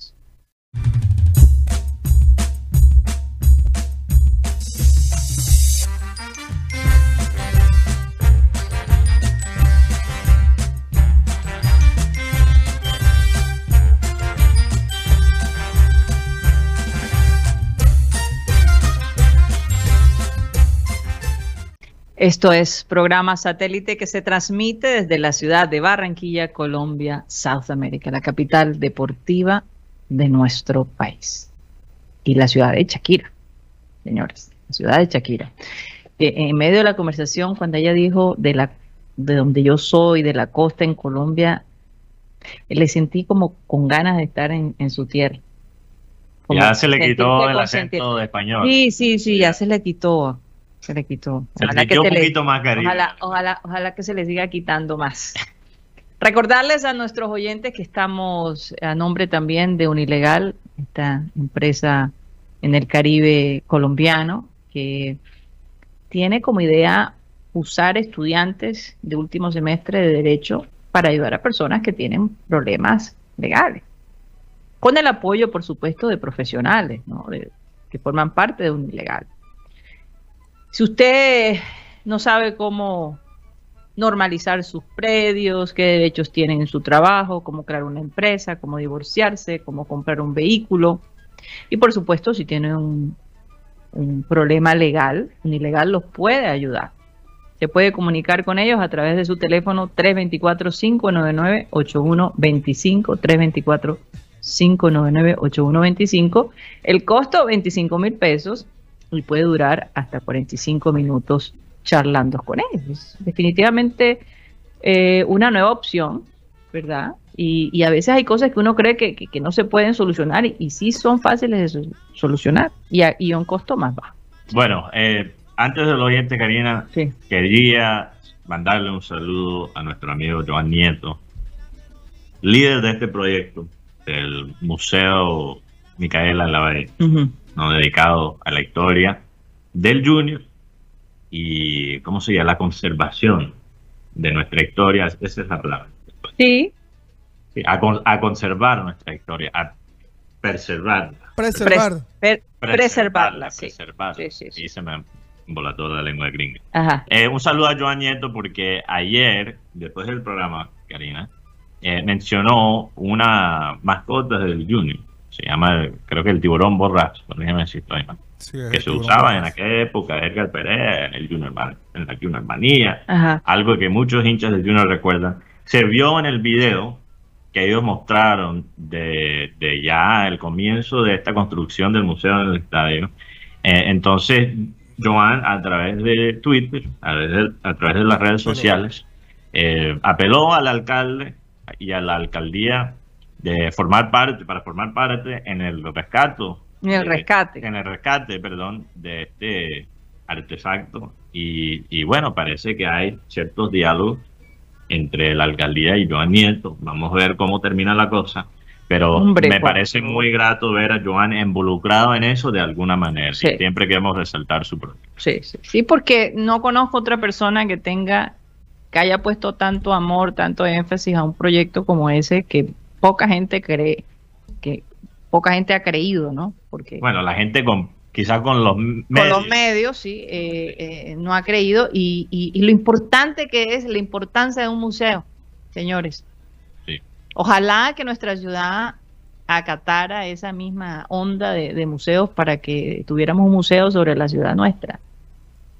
Esto es programa satélite que se transmite desde la ciudad de Barranquilla, Colombia, South America, la capital deportiva de nuestro país. Y la ciudad de Shakira, señores, la ciudad de Shakira. En medio de la conversación, cuando ella dijo de la de donde yo soy, de la costa en Colombia, le sentí como con ganas de estar en, en su tierra. Como ya se le quitó el acento de español. Sí, sí, sí, ya se le quitó. Se le quitó. se Ojalá le que un se le- poquito más cariño. Ojalá, ojalá, ojalá que se les siga quitando más. Recordarles a nuestros oyentes que estamos a nombre también de Unilegal, esta empresa en el Caribe colombiano, que tiene como idea usar estudiantes de último semestre de Derecho para ayudar a personas que tienen problemas legales. Con el apoyo, por supuesto, de profesionales ¿no? De- que forman parte de Unilegal. Si usted no sabe cómo normalizar sus predios, qué derechos tienen en su trabajo, cómo crear una empresa, cómo divorciarse, cómo comprar un vehículo. Y por supuesto, si tiene un, problema legal, un ilegal los puede ayudar. Se puede comunicar con ellos a través de su teléfono 324-599-8125, 324-599-8125. El costo 25 mil pesos y puede durar hasta 45 minutos charlando con ellos. Definitivamente eh, una nueva opción, ¿verdad? Y, y a veces hay cosas que uno cree que, que- que no se pueden solucionar y, y sí son fáciles de so- solucionar y a, y a un costo más bajo. Bueno, eh, antes del oyente, Karina, Sí. quería mandarle un saludo a nuestro amigo Joan Nieto, líder de este proyecto del Museo Micaela Lavalle. ¿No? dedicado a la historia del Junior y, ¿cómo se llama? La conservación de nuestra historia, esa es la palabra. Sí. Sí, a, con- a conservar nuestra historia, a preservarla. Preservar. Preservarla, sí. preservarla. Sí, sí, sí. Y se me embolató la lengua gringa. Ajá. Eh, un saludo a Joan Nieto porque ayer, después del programa, Karina, eh, mencionó una mascota del Junior. Se llama, creo que el tiburón borracho, déjeme si estoy mal. Sí, es Que se usaba en borracho. aquella época Edgar Pérez, en, el Junior, en la Junior Manía, Ajá. algo que muchos hinchas del Junior recuerdan. Se vio en el video que ellos mostraron de, de ya el comienzo de esta construcción del museo en el estadio. Eh, entonces, Joan, a través de Twitter, a través de, a través de las redes sociales, eh, apeló al alcalde y a la alcaldía de formar parte, para formar parte en el rescato. En el de- rescate. En el rescate, perdón, de este artefacto. Y, y bueno, parece que hay ciertos diálogos entre la alcaldía y Joan Nieto. Vamos a ver cómo termina la cosa. Pero Hombre, me parece muy grato ver a Joan involucrado en eso de alguna manera. Sí. Y siempre queremos resaltar su proyecto. Sí, sí, sí, porque no conozco otra persona que tenga, que haya puesto tanto amor, tanto énfasis a un proyecto como ese que poca gente cree, que poca gente ha creído, ¿no? Porque Bueno, la gente con quizás con los con medios. los medios, sí, eh, eh, no ha creído y, y- y lo importante que es la importancia de un museo, señores. Sí. Ojalá que nuestra ciudad acatara esa misma onda de, de museos para que tuviéramos un museo sobre la ciudad nuestra.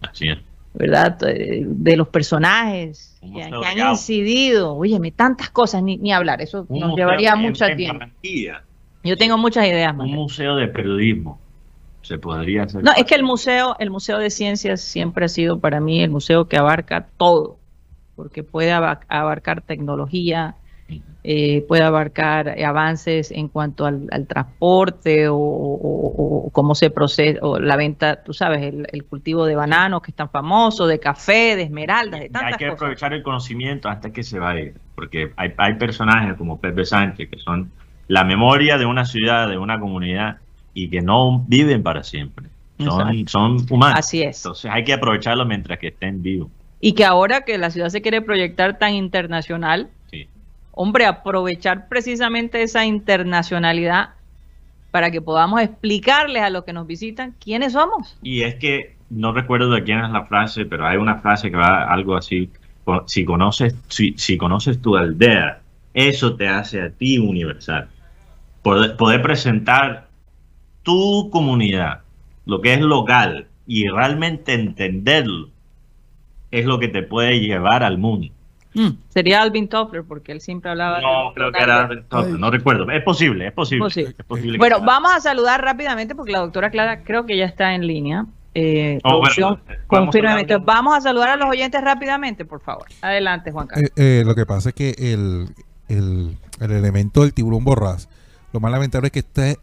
Así es. ¿verdad? Eh, De los personajes Que, han incidido. Óyeme, tantas cosas, ni, ni hablar, eso Un nos llevaría mucho tiempo. Yo tengo muchas ideas, Un Manuel. museo de periodismo. Se podría hacer. No, es que el museo, el museo de ciencias siempre ha sido para mí el museo que abarca todo, porque puede aba- abarcar tecnología, eh, puede abarcar avances en cuanto al, al transporte o, o- o cómo se procesa, o la venta, tú sabes, el, el cultivo de bananos que es tan famoso, de café, de esmeraldas, de hay que cosas. aprovechar el conocimiento hasta que se vaya, porque hay, hay personajes como Pepe Sánchez que son la memoria de una ciudad, de una comunidad y que no viven para siempre. Son, son humanos. Así es. Entonces hay que aprovecharlo mientras que estén vivos. Y que ahora que la ciudad se quiere proyectar tan internacional. Hombre, aprovechar precisamente esa internacionalidad para que podamos explicarles a los que nos visitan quiénes somos. Y es que no recuerdo de quién es la frase, pero hay una frase que va algo así: si conoces, si conoces tu aldea, eso te hace a ti universal. Poder, poder presentar tu comunidad, lo que es local, y realmente entenderlo, es lo que te puede llevar al mundo. Sería Alvin Toffler, porque él siempre hablaba. No, de- creo que era, no, no recuerdo. Es posible, es posible. Posible. Es posible Bueno, sea. vamos a saludar rápidamente porque la doctora Clara creo que ya está en línea. Eh, Oh, bueno, a Vamos a saludar a los oyentes rápidamente, por favor. Adelante, Juan Carlos. Eh, eh, lo que pasa es que el, el- el elemento del tiburón borrás, lo más lamentable es que esté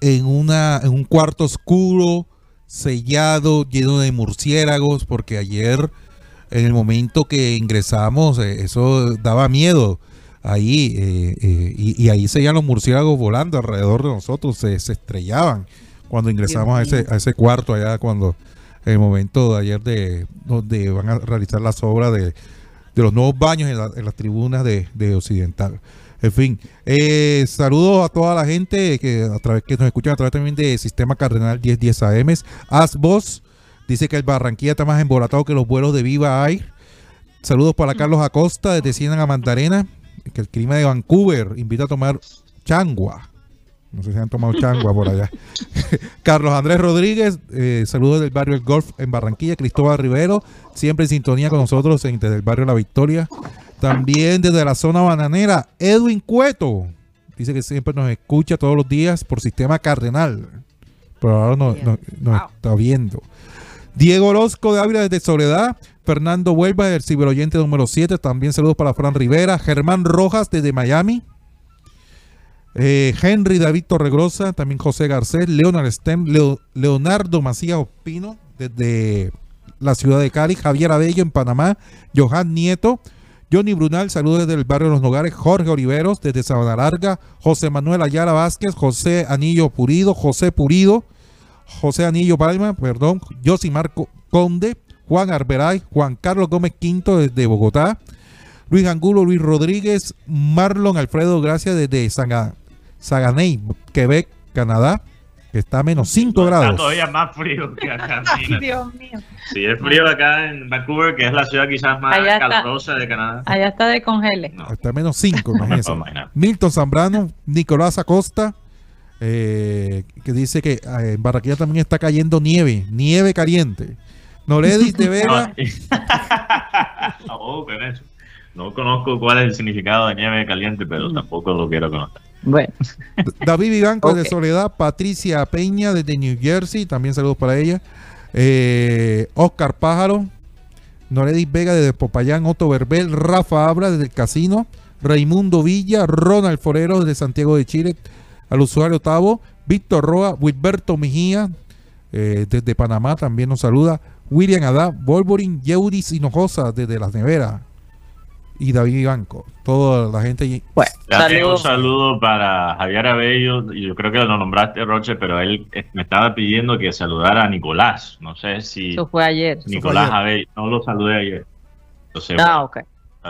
en, una, en un cuarto oscuro, sellado, lleno de murciélagos, porque ayer, en el momento que ingresamos, eh, eso daba miedo. Ahí, eh, eh, y, y ahí seguían los murciélagos volando alrededor de nosotros, se, se estrellaban cuando ingresamos a ese, a ese cuarto allá, cuando el momento de ayer de donde van a realizar las obras de, de los nuevos baños en, la- en las tribunas de, de Occidental. En fin, eh, saludos a toda la gente que a través que nos escuchan a través también de Sistema Cardenal 1010 AM. Asbos dice que el Barranquilla está más embolatado que los vuelos de Viva Air. Saludos para Carlos Acosta desde Ciénaga Mandarena, que el clima de Vancouver invita a tomar changua. No sé si han tomado changua por allá. *laughs* Carlos Andrés Rodríguez, eh, saludos del barrio El Golf en Barranquilla. Cristóbal Rivero, siempre en sintonía con nosotros en- desde el barrio La Victoria. También desde la zona bananera, Edwin Cueto. Dice que siempre nos escucha todos los días por sistema cardenal. Pero ahora no- no- nos Wow. está viendo. Diego Orozco de Ávila desde Soledad. Fernando Huelva del ciberoyente número 7. También saludos para Fran Rivera. Germán Rojas desde Miami. Eh, Henry David Torregrosa, también José Garcés, Leonard Leonardo Macías Ospino, desde la ciudad de Cali, Javier Abello en Panamá, Johan Nieto, Johnny Brunal, saludos desde el barrio de Los Nogares, Jorge Oliveros desde Sabana Larga, José Manuel Ayala Vázquez, José Anillo Purido, José Purido, José Anillo Palma, perdón, José Marco Conde, Juan Arberay, Juan Carlos Gómez Quinto desde Bogotá, Luis Angulo, Luis Rodríguez, Marlon Alfredo Gracia desde Saganey, Quebec, Canadá, que está a menos 5 grados. Está todavía más frío que acá. *laughs* Ay, Dios mío. Sí, es frío acá en Vancouver, que es la ciudad quizás más calurosa de Canadá. Allá está de congele. Está a menos 5, *laughs* imagínense. Milton Zambrano, Nicolás Acosta, eh, que dice que eh, en Barranquilla también está cayendo nieve, nieve caliente. Noredis de *laughs* Vega. *laughs* oh, no conozco cuál es el significado de nieve caliente, pero tampoco lo quiero conocer. Bueno. *laughs* David Vivanco de Soledad, Patricia Peña desde New Jersey, también saludos para ella. Eh, Oscar Pájaro, Noredis Vega desde Popayán, Otto Verbel, Rafa Abra desde el Casino, Raimundo Villa, Ronald Forero desde Santiago de Chile, al usuario Tavo, Víctor Roa, Wilberto Mejía eh, desde Panamá también nos saluda, William Adá, Wolverine, Yeudis Hinojosa desde Las Neveras, y David Banco, toda la gente. Bueno, un saludo para Javier Abello, yo creo que lo nombraste Roche, pero él eh, me estaba pidiendo que saludara a Nicolás, no sé si... Eso fue ayer. Nicolás Abello, no lo saludé ayer. ah, ok.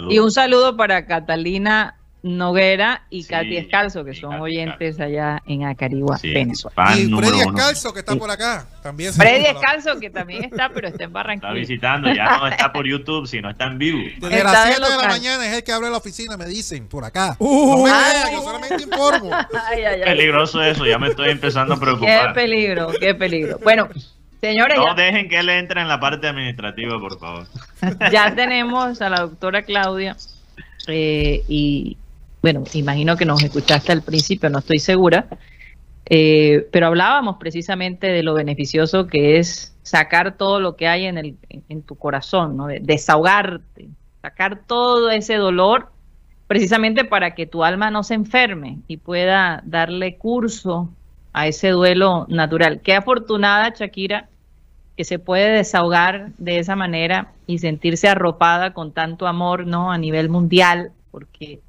Y un saludo para Catalina Noguera y Katy Escalzo, que son oyentes allá en Acarigua, Venezuela. Y Freddy Escalzo, que está por acá. También Freddy Escalzo, que también está, pero está en Barranquilla. Está visitando, ya no está por *laughs* YouTube, sino está en vivo. Desde las 7 de la mañana es el que abre la oficina, me dicen, por acá. Uh, no me yo solamente informo. *laughs* Ay, ay, peligroso eso, ya me estoy empezando a preocupar. Qué peligro, qué peligro. Bueno, Señores, no dejen que él entre en la parte administrativa, por favor. *laughs* Ya tenemos a la doctora Claudia eh, y bueno, imagino que nos escuchaste al principio, no estoy segura, eh, pero hablábamos precisamente de lo beneficioso que es sacar todo lo que hay en, el, en tu corazón, ¿no? desahogarte, sacar todo ese dolor precisamente para que tu alma no se enferme y pueda darle curso a ese duelo natural. Qué afortunada, Shakira, que se puede desahogar de esa manera y sentirse arropada con tanto amor, ¿no? A nivel mundial, porque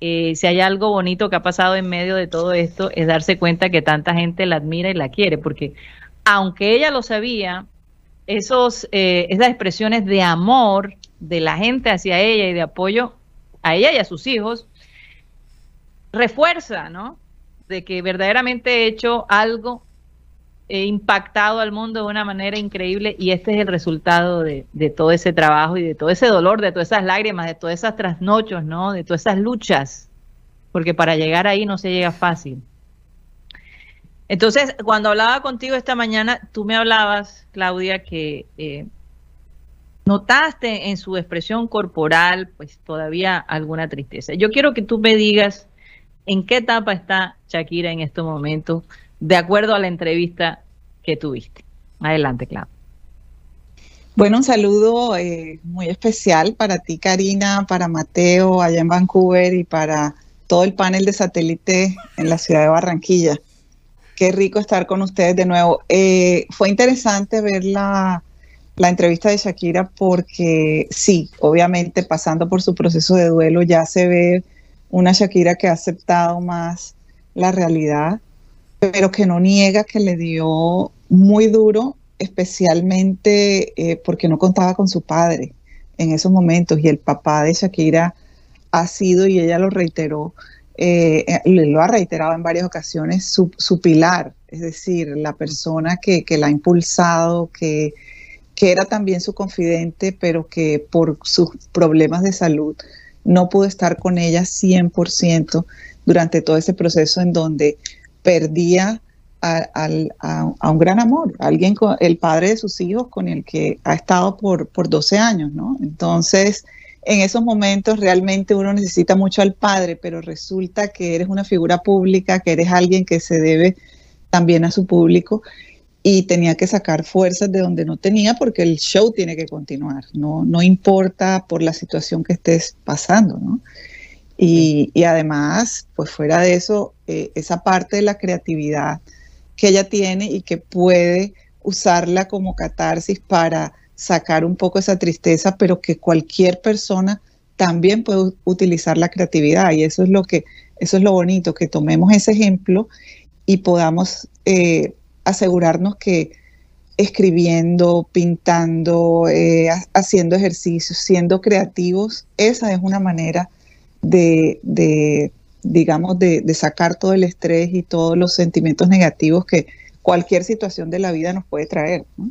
eh, si hay algo bonito que ha pasado en medio de todo esto, es darse cuenta que tanta gente la admira y la quiere, porque aunque ella lo sabía, esos, eh, esas expresiones de amor de la gente hacia ella y de apoyo a ella y a sus hijos, refuerza, ¿no? De que verdaderamente he hecho algo, he impactado al mundo de una manera increíble y este es el resultado de, de, todo ese trabajo y de todo ese dolor, de todas esas lágrimas, de todas esas trasnochos, ¿no? De todas esas luchas, porque para llegar ahí no se llega fácil. Entonces, cuando hablaba contigo esta mañana, tú me hablabas, Claudia, que eh, notaste en su expresión corporal, pues todavía alguna tristeza. Yo quiero que tú me digas en qué etapa está Shakira en estos momentos, de acuerdo a la entrevista que tuviste. Adelante, Claudia. Bueno, un saludo eh, muy especial para ti, Karina, para Mateo, allá en Vancouver y para todo el panel de satélite en la ciudad de Barranquilla. Qué rico estar con ustedes de nuevo. Eh, fue interesante ver la, la entrevista de Shakira porque sí, obviamente pasando por su proceso de duelo ya se ve una Shakira que ha aceptado más la realidad pero que no niega que le dio muy duro, especialmente eh, porque no contaba con su padre en esos momentos y el papá de Shakira ha sido, y ella lo reiteró, eh, eh, lo ha reiterado en varias ocasiones, su, pilar, es decir, la persona que, la ha impulsado, que, que era también su confidente, pero que por sus problemas de salud no pudo estar con ella 100% durante todo ese proceso en donde perdía a, un gran amor, alguien el padre de sus hijos con el que ha estado por, por 12 años, ¿no? Entonces, en esos momentos realmente uno necesita mucho al padre, pero resulta que eres una figura pública, que eres alguien que se debe también a su público y tenía que sacar fuerzas de donde no tenía porque el show tiene que continuar, no, no importa por la situación que estés pasando, ¿no? Y, además, pues fuera de eso, eh, esa parte de la creatividad que ella tiene y que puede usarla como catarsis para sacar un poco esa tristeza, pero que cualquier persona también puede utilizar la creatividad. Y eso es lo que eso es lo bonito que tomemos ese ejemplo y podamos eh, asegurarnos que escribiendo, pintando, eh, haciendo ejercicios, siendo creativos, esa es una manera de, de digamos, de, de, sacar todo el estrés y todos los sentimientos negativos que cualquier situación de la vida nos puede traer. ¿no?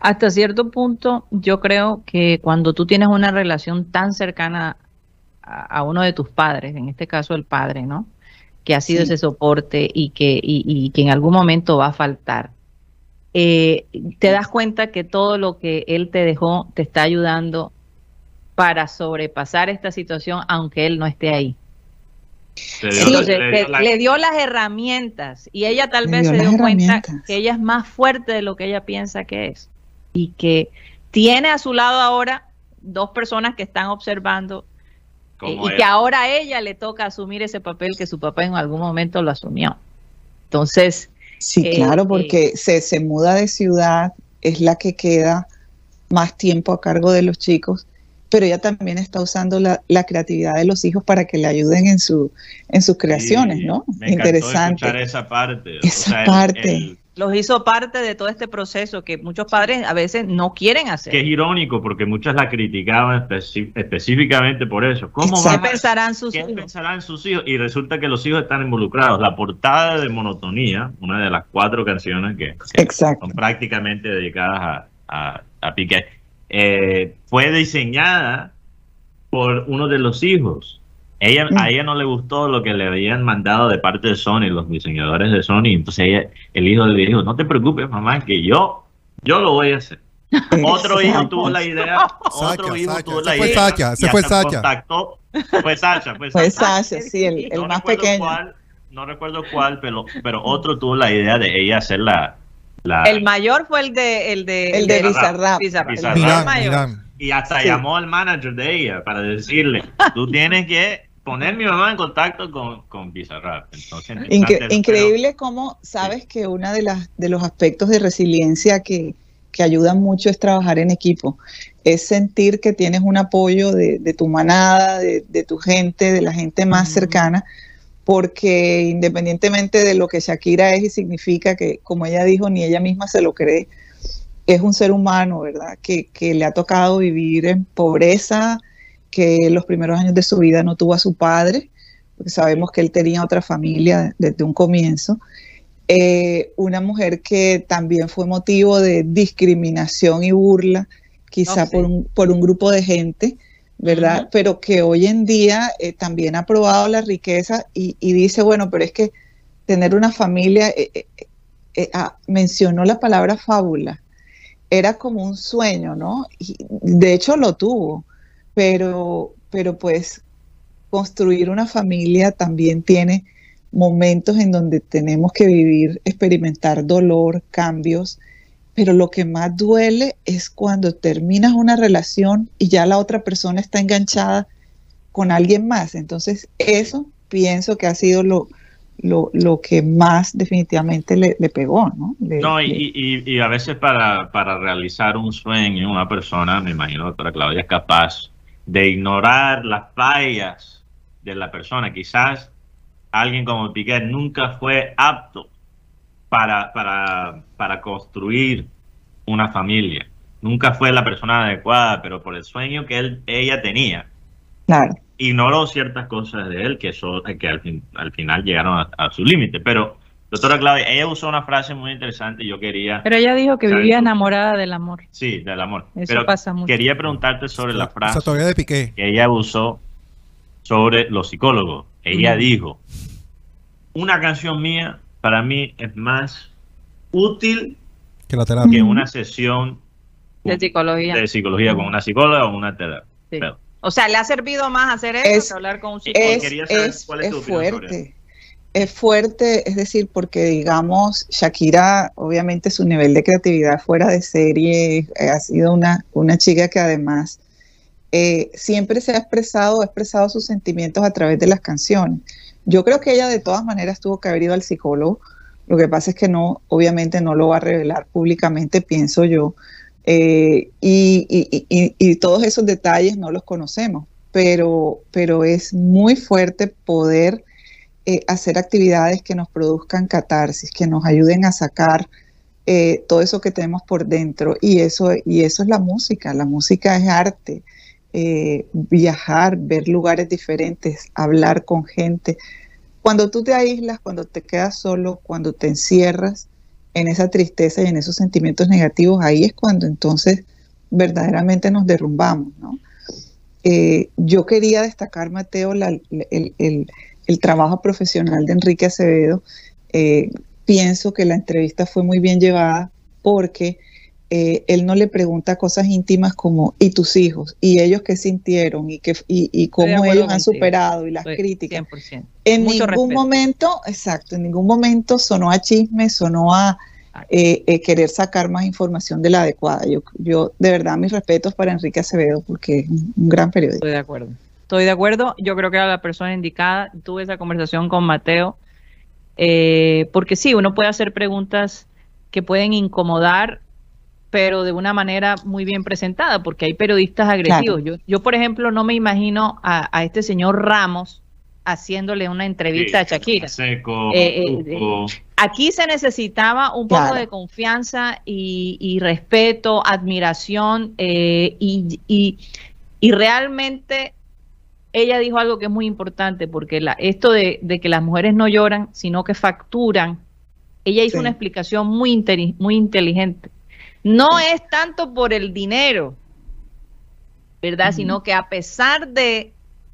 Hasta cierto punto, yo creo que cuando tú tienes una relación tan cercana a, a uno de tus padres, en este caso el padre, ¿no? Que ha sido sí. ese soporte y que, y, y que en algún momento va a faltar. Eh, te das cuenta que todo lo que él te dejó te está ayudando para sobrepasar esta situación, aunque él no esté ahí. Le Sí, dio- Entonces, le le, dio la- le dio las herramientas y ella tal Le vez dio se dio cuenta que ella es más fuerte de lo que ella piensa que es y que tiene a su lado ahora dos personas que están observando eh, y que ahora a ella le toca asumir ese papel que su papá en algún momento lo asumió. Entonces, Sí, Eh, claro, eh. porque se, se muda de ciudad, es la que queda más tiempo a cargo de los chicos, pero ella también está usando la, la creatividad de los hijos para que le ayuden en, su, en sus creaciones, Sí, ¿no? Me Interesante. escuchar esa parte. Esa el- parte. el- los hizo parte de todo este proceso que muchos padres a veces no quieren hacer. que es irónico porque muchas la criticaban específicamente por eso. ¿Cómo ¿Qué pensarán sus ¿Qué hijos? pensarán sus hijos? Y resulta que los hijos están involucrados. La portada de Monotonía, una de las cuatro canciones que, que son prácticamente dedicadas a, a, a Piqué, eh, fue diseñada por uno de los hijos. Ella. A ella no le gustó lo que le habían mandado de parte de Sony, los diseñadores de Sony. Entonces ella, el hijo le dijo, no te preocupes, mamá, que yo, yo lo voy a hacer. *laughs* Otro hijo tuvo la idea, otro Sacha, hijo Sacha. tuvo la fue idea. Sacha, ese y fue Sacha. contactó- Fue Sacha, fue Fue Sacha. Sasha, sí, el, el No más pequeño. cuál, no recuerdo cuál, pero, pero otro tuvo la idea de ella hacer la... la El mayor fue el de el de El de Bizarrap. Bizarrap. Bizarrap. Bizarrap. El Miran, mayor. miran. y hasta Sí. llamó al manager de ella para decirle, tú *laughs* tienes que poner mi mamá en contacto con, con Bizarrap. Entonces, Incre- increíble cómo sabes que uno de, las, de los aspectos de resiliencia que, que ayudan mucho es trabajar en equipo. Es sentir que tienes un apoyo de, de tu manada, de, de tu gente, de la gente más Ujú. cercana, porque independientemente de lo que Shakira es y significa, que como ella dijo, ni ella misma se lo cree, es un ser humano, ¿verdad? Que, que le ha tocado vivir en pobreza, que los primeros años de su vida no tuvo a su padre, porque sabemos que él tenía otra familia desde un comienzo. Eh, una mujer que también fue motivo de discriminación y burla, quizá sí. por, un, por un grupo de gente, ¿verdad? Pero que hoy en día eh, también ha probado la riqueza y, y dice, bueno, pero es que tener una familia, eh, eh, eh, ah, mencionó la palabra fábula, era como un sueño, ¿no? Y de hecho lo tuvo, pero, pero pues construir una familia también tiene momentos en donde tenemos que vivir, experimentar dolor, cambios, pero lo que más duele es cuando terminas una relación y ya la otra persona está enganchada con alguien más. Entonces, eso pienso que ha sido lo, lo, lo que más definitivamente le, le pegó, ¿no? Le- No, y, y a veces para, para realizar un sueño, una persona, me imagino, doctora Claudia, es capaz de ignorar las fallas de la persona. Quizás alguien como Piquet nunca fue apto para, para, para construir una familia. Nunca fue la persona adecuada, pero por el sueño que él, ella tenía, claro. ignoró ciertas cosas de él que, eso, que al, fin- al final llegaron a, a su límite. Pero, doctora Claudia, ella usó una frase muy interesante y yo quería... Pero ella dijo que vivía enamorada del amor. Sí, del amor. Eso Pero pasa mucho. quería preguntarte sobre la frase todavía de Piqué. que ella usó sobre los psicólogos. Ella Ujú. dijo, una canción mía para mí es más útil Que la terapia. que Ujú. una sesión De psicología. de psicología con una psicóloga o una terapeuta. Sí. O sea, le ha servido más hacer eso Es- que hablar con un psicólogo. Es, quería saber es- cuál es es tu opinión sobre fuerte. Es fuerte, es decir, porque digamos, Shakira, obviamente su nivel de creatividad fuera de serie, eh, ha sido una, una chica que además eh, siempre se ha expresado, ha expresado sus sentimientos a través de las canciones. Yo creo que ella de todas maneras tuvo que haber ido al psicólogo. Lo que pasa es que no, obviamente no lo va a revelar públicamente, pienso yo. Eh, y, y- y- y todos esos detalles no los conocemos, pero, pero es muy fuerte poder eh, hacer actividades que nos produzcan catarsis, que nos ayuden a sacar eh, todo eso que tenemos por dentro. Y eso, y eso es la música. La música es arte. Eh, viajar, ver lugares diferentes, hablar con gente. Cuando tú te aíslas, cuando te quedas solo, cuando te encierras en esa tristeza y en esos sentimientos negativos, ahí es cuando entonces verdaderamente nos derrumbamos. Eh, yo quería destacar, Mateo, el, el, trabajo profesional de Enrique Acevedo. Eh, pienso que la entrevista fue muy bien llevada porque eh, él no le pregunta cosas íntimas como ¿y tus hijos? ¿y ellos qué sintieron? ¿y, qué, y, cómo ellos han superado? y las críticas. En ningún momento, exacto, en ningún momento sonó a chisme, sonó a eh, eh, querer sacar más información de la adecuada. Yo, yo, de verdad, mis respetos para Enrique Acevedo porque es un, gran periodista. Estoy de acuerdo. Estoy de acuerdo. Yo creo que era la persona indicada. Tuve esa conversación con Mateo eh, porque sí, uno puede hacer preguntas que pueden incomodar, pero de una manera muy bien presentada, porque hay periodistas agresivos. Yo, yo, por ejemplo, no me imagino a, este señor Ramos haciéndole una entrevista a Shakira. Seco, eh, eh, aquí se necesitaba un poco de confianza y, respeto, admiración y, y, realmente ella dijo algo que es muy importante, porque la, esto de, que las mujeres no lloran, sino que facturan, ella hizo una explicación muy, muy inteligente. No es tanto por el dinero, ¿verdad? Sino que a pesar de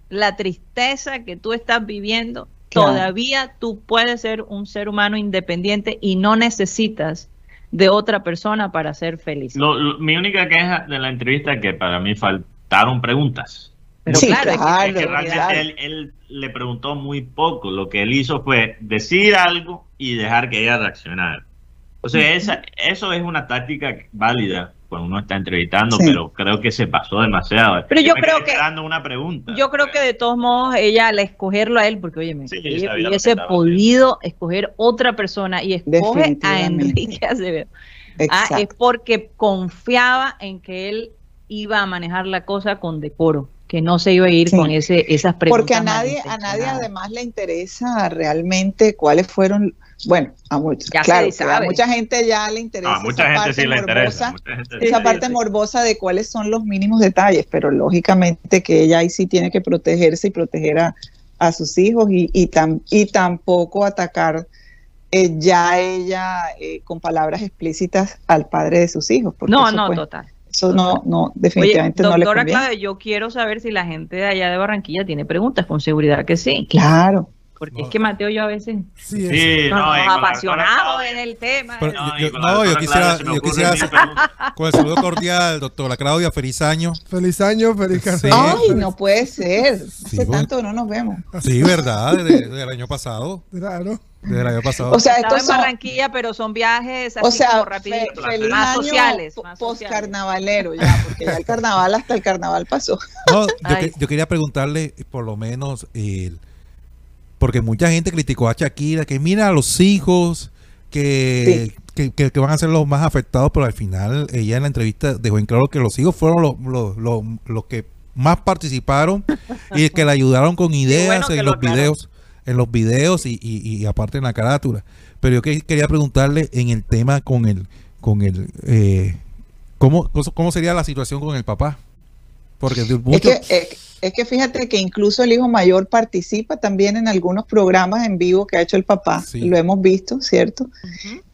la tristeza que tú estás viviendo, todavía tú puedes ser un ser humano independiente y no necesitas de otra persona para ser feliz. mi única queja de la entrevista es que para mí faltaron preguntas. Pero claro, él, le preguntó muy poco. Lo que él hizo fue decir algo y dejar que ella reaccionara. O sea, esa, eso es una táctica válida cuando uno está entrevistando, pero creo que se pasó demasiado. Pero yo, creo que dando una pregunta. Yo creo que de todos modos ella al escogerlo a él, porque oye, me hubiese podido escoger otra persona y escoge a Enrique *laughs* Acevedo. Ah, es porque confiaba en que él iba a manejar la cosa con decoro que no se iba a ir con ese, esas preguntas. Porque a nadie, a nadie además le interesa realmente cuáles fueron, bueno, a muchos, claro, a mucha gente ya le interesa. mucha esa parte morbosa, esa parte morbosa de cuáles son los mínimos detalles, pero lógicamente que ella ahí sí tiene que protegerse y proteger a, sus hijos y, y, y tampoco atacar eh, ya ella eh, con palabras explícitas al padre de sus hijos. No, no, total. Eso no, no, definitivamente no le conviene. Clave, yo quiero saber si la gente de allá de Barranquilla tiene preguntas, con seguridad que sí. Claro. Porque es que Mateo yo a veces sí, sí no, apasionado en el tema. no, yo, quisiera, yo quisiera *laughs* con el saludo cordial, doctora Claudia, feliz año. Feliz año, feliz carnaval. Ay, no puede ser. Hace tanto no nos vemos. Sí, verdad, desde, el año pasado. Claro. Desde el año pasado. O sea, esto es Barranquilla, pero son viajes así o sea, como más año sociales. Post carnavalero ya, porque ya el carnaval hasta el carnaval pasó. No, yo, yo quería preguntarle por lo menos el porque mucha gente criticó a Shakira, que mira a los hijos, que, que, van a ser los más afectados, pero al final ella en la entrevista dejó en claro que los hijos fueron los, los, los, que más participaron y que le ayudaron con *laughs* ideas en los videos en los videos y, y, aparte en la carátula. Pero yo quería preguntarle en el tema con el con el eh, ¿cómo, cómo sería la situación con el papá porque es, que, fíjate que incluso el hijo mayor participa también en algunos programas en vivo que ha hecho el papá. Lo hemos visto, ¿cierto?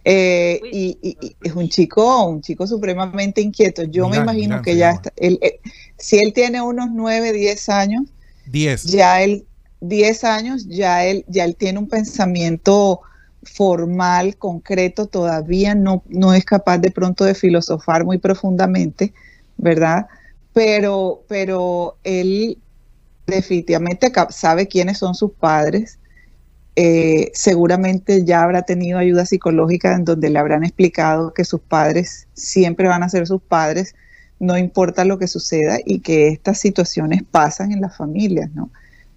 Eh, y, es un chico, un chico supremamente inquieto. Yo me imagino que ya está. Él, eh, si él tiene unos 9, 10 años, 10. ya él, 10 años, ya él, ya él tiene un pensamiento formal, concreto, todavía no, no es capaz de pronto de filosofar muy profundamente, ¿verdad? Pero, pero él definitivamente sabe quiénes son sus padres. Eh, seguramente ya habrá tenido ayuda psicológica en donde le habrán explicado que sus padres siempre van a ser sus padres, no importa lo que suceda y que estas situaciones pasan en las familias, ¿no?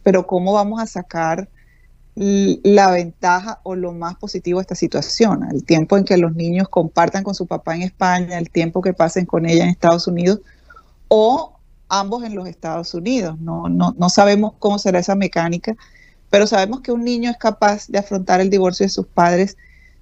Pero ¿cómo vamos a sacar la ventaja o lo más positivo de esta situación? El tiempo en que los niños compartan con su papá en España, el tiempo que pasen con ella en Estados Unidos, o ambos en los Estados Unidos. No, no, no sabemos cómo será esa mecánica, pero sabemos que un niño es capaz de afrontar el divorcio de sus padres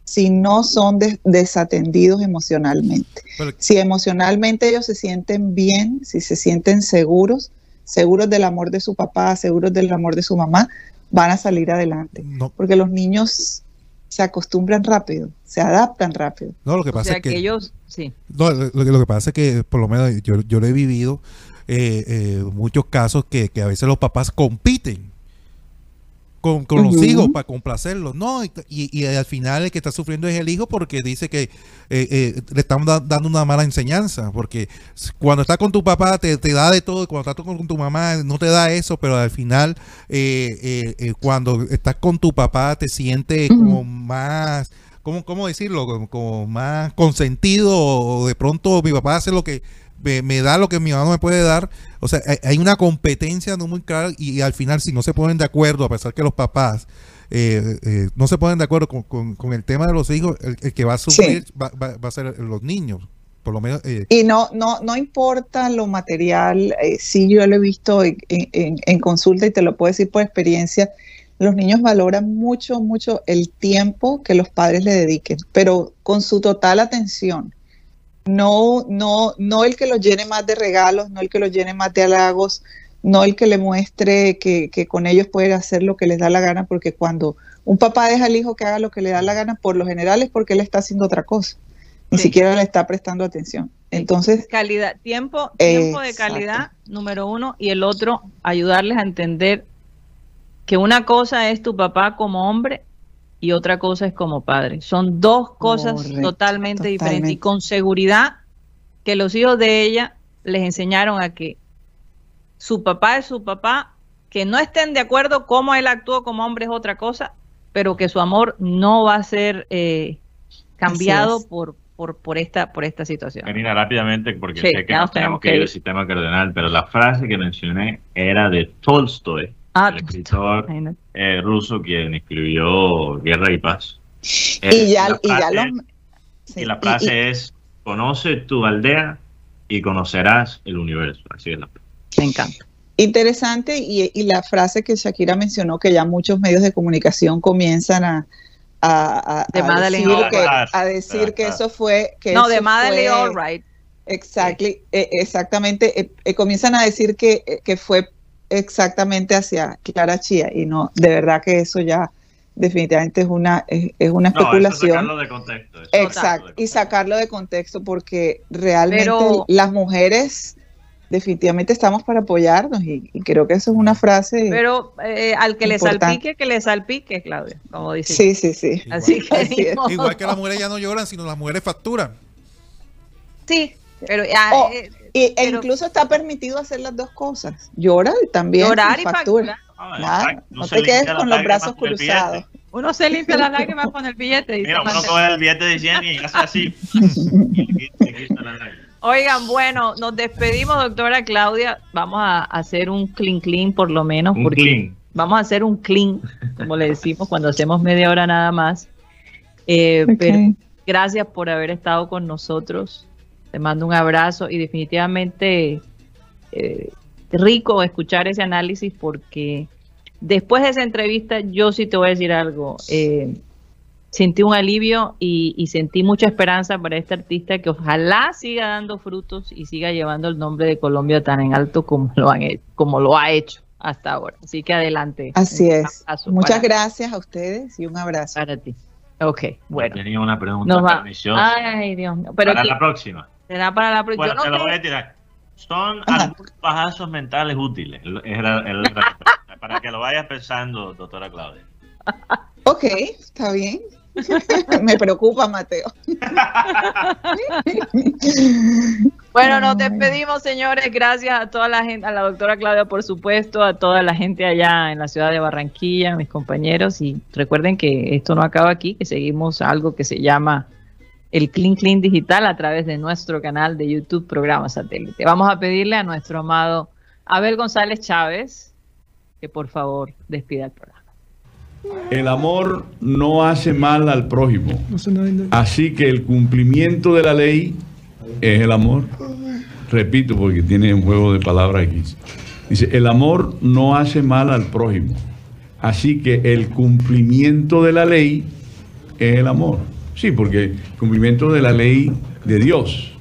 si no son desatendidos emocionalmente. si emocionalmente ellos se sienten bien, si se sienten seguros, seguros del amor de su papá, seguros del amor de su mamá, van a salir adelante. Porque los niños se acostumbran rápido, se adaptan rápido. No, lo que pasa es que, ellos, sí. No, lo, que pasa es que, por lo menos, yo, yo lo he vivido eh, eh, muchos casos que, a veces los papás compiten con, los hijos para complacerlos. No, y, al final el que está sufriendo es el hijo porque dice que eh, le están dando una mala enseñanza. Porque cuando estás con tu papá te, da de todo, cuando estás con tu mamá no te da eso, pero al final cuando estás con tu papá te sientes como más... ¿Cómo, ¿Cómo decirlo? Como, más consentido o de pronto mi papá hace lo que me, da lo que mi mamá no me puede dar. O sea, hay, una competencia no muy clara y, al final si no se ponen de acuerdo, a pesar que los papás eh, eh, no se ponen de acuerdo con, el tema de los hijos, el, que va a sufrir va, a ser los niños. Por lo menos, eh. Y no, no, no importa lo material, sí yo lo he visto en, en consulta y te lo puedo decir por experiencia, los niños valoran mucho, mucho el tiempo que los padres le dediquen, pero con su total atención no, no, no el que los llene más de regalos, no el que los llene más de halagos, no el que le muestre que, con ellos puede hacer lo que les da la gana, porque cuando un papá deja al hijo que haga lo que le da la gana, por lo general es porque él está haciendo otra cosa, ni siquiera le está prestando atención. Entonces, calidad, tiempo, tiempo de calidad, número uno, y el otro, ayudarles a entender que una cosa es tu papá como hombre y otra cosa es como padre. Son dos cosas totalmente, diferentes y con seguridad que los hijos de ella les enseñaron a que su papá es su papá, que no estén de acuerdo cómo él actuó como hombre es otra cosa, pero que su amor no va a ser eh, cambiado por, por, por, esta, por esta situación. Karina, rápidamente, porque sé que nos tenemos que ir al sistema cardenal, pero la frase que mencioné era de Tolstoy, Ah, el escritor eh, ruso quien escribió Guerra y Paz. y eh, ya, la frase, y la frase es, conoce tu aldea y conocerás el universo. Así es la frase. Me encanta. Interesante y, la frase que Shakira mencionó, que ya muchos medios de comunicación comienzan a, a, decir, que, eso fue... Que no, de Madeleine Alright. Exactly, eh, exactamente. comienzan a decir que, que fue exactamente hacia Clara Chía y no, de verdad que eso ya definitivamente es una es, una especulación. sacarlo de contexto. Exacto, y sacarlo de contexto porque realmente las mujeres definitivamente estamos para apoyarnos y, creo que eso es una frase. Pero eh, al que le salpique, que le salpique, Claudia, como dice. Sí, sí, sí. Así que igual que las mujeres ya no lloran, sino las mujeres facturan. Sí, pero ya, eh, y, e incluso está permitido hacer las dos cosas, llorar también llorar y factura. no, te quedes con los brazos cruzados. Uno se limpia las *laughs* lágrimas con el billete. Mira, uno coge el billete de 100 y hace así. *laughs* Oigan, bueno, nos despedimos, doctora Claudia. Vamos a hacer un clean clean por lo menos. Un clean. Vamos a hacer un clean, como le decimos, cuando hacemos media hora nada más. Eh, pero gracias por haber estado con nosotros. Te mando un abrazo y definitivamente eh, rico escuchar ese análisis porque después de esa entrevista yo sí te voy a decir algo. Eh, sentí un alivio y, sentí mucha esperanza para este artista que ojalá siga dando frutos y siga llevando el nombre de Colombia tan en alto como lo, han, como lo ha hecho hasta ahora. Así que adelante. Así es. Muchas gracias a ustedes y un abrazo. Para ti. Ok, bueno. Tenía una pregunta. Ay, Dios mío. Pero para la próxima. Será para la próxima. Bueno, te lo voy a tirar. Son algunos bajazos mentales útiles. *laughs* para que lo vayas pensando, doctora Claudia. Ok, está bien. *laughs* Me preocupa, Mateo. *laughs* bueno, nos despedimos, señores. Gracias a toda la gente, a la doctora Claudia, por supuesto, a toda la gente allá en la ciudad de Barranquilla, mis compañeros. Y recuerden que esto no acaba aquí, que seguimos algo que se llama el Clean Clean Digital a través de nuestro canal de YouTube Programa Satélite. Vamos a pedirle a nuestro amado Abel González Chávez que por favor despida el programa. El amor no hace mal al prójimo. Así que el cumplimiento de la ley es el amor. Repito porque tiene un juego de palabras aquí. Dice, el amor no hace mal al prójimo. Así que el cumplimiento de la ley es el amor. Sí, porque el cumplimiento de la ley de Dios.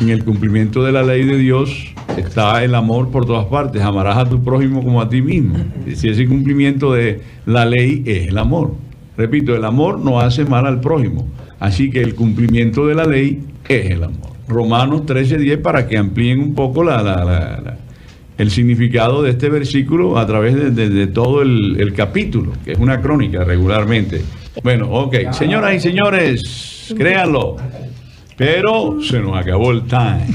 En el cumplimiento de la ley de Dios está el amor por todas partes. Amarás a tu prójimo como a ti mismo. Si ese cumplimiento de la ley es el amor. Repito, el amor no hace mal al prójimo. Así que el cumplimiento de la ley es el amor. Romanos 13:10 para que amplíen un poco el significado de este versículo a través de, todo el, capítulo, que es una crónica regularmente. Bueno, ok, señoras y señores, créanlo, pero se nos acabó el time.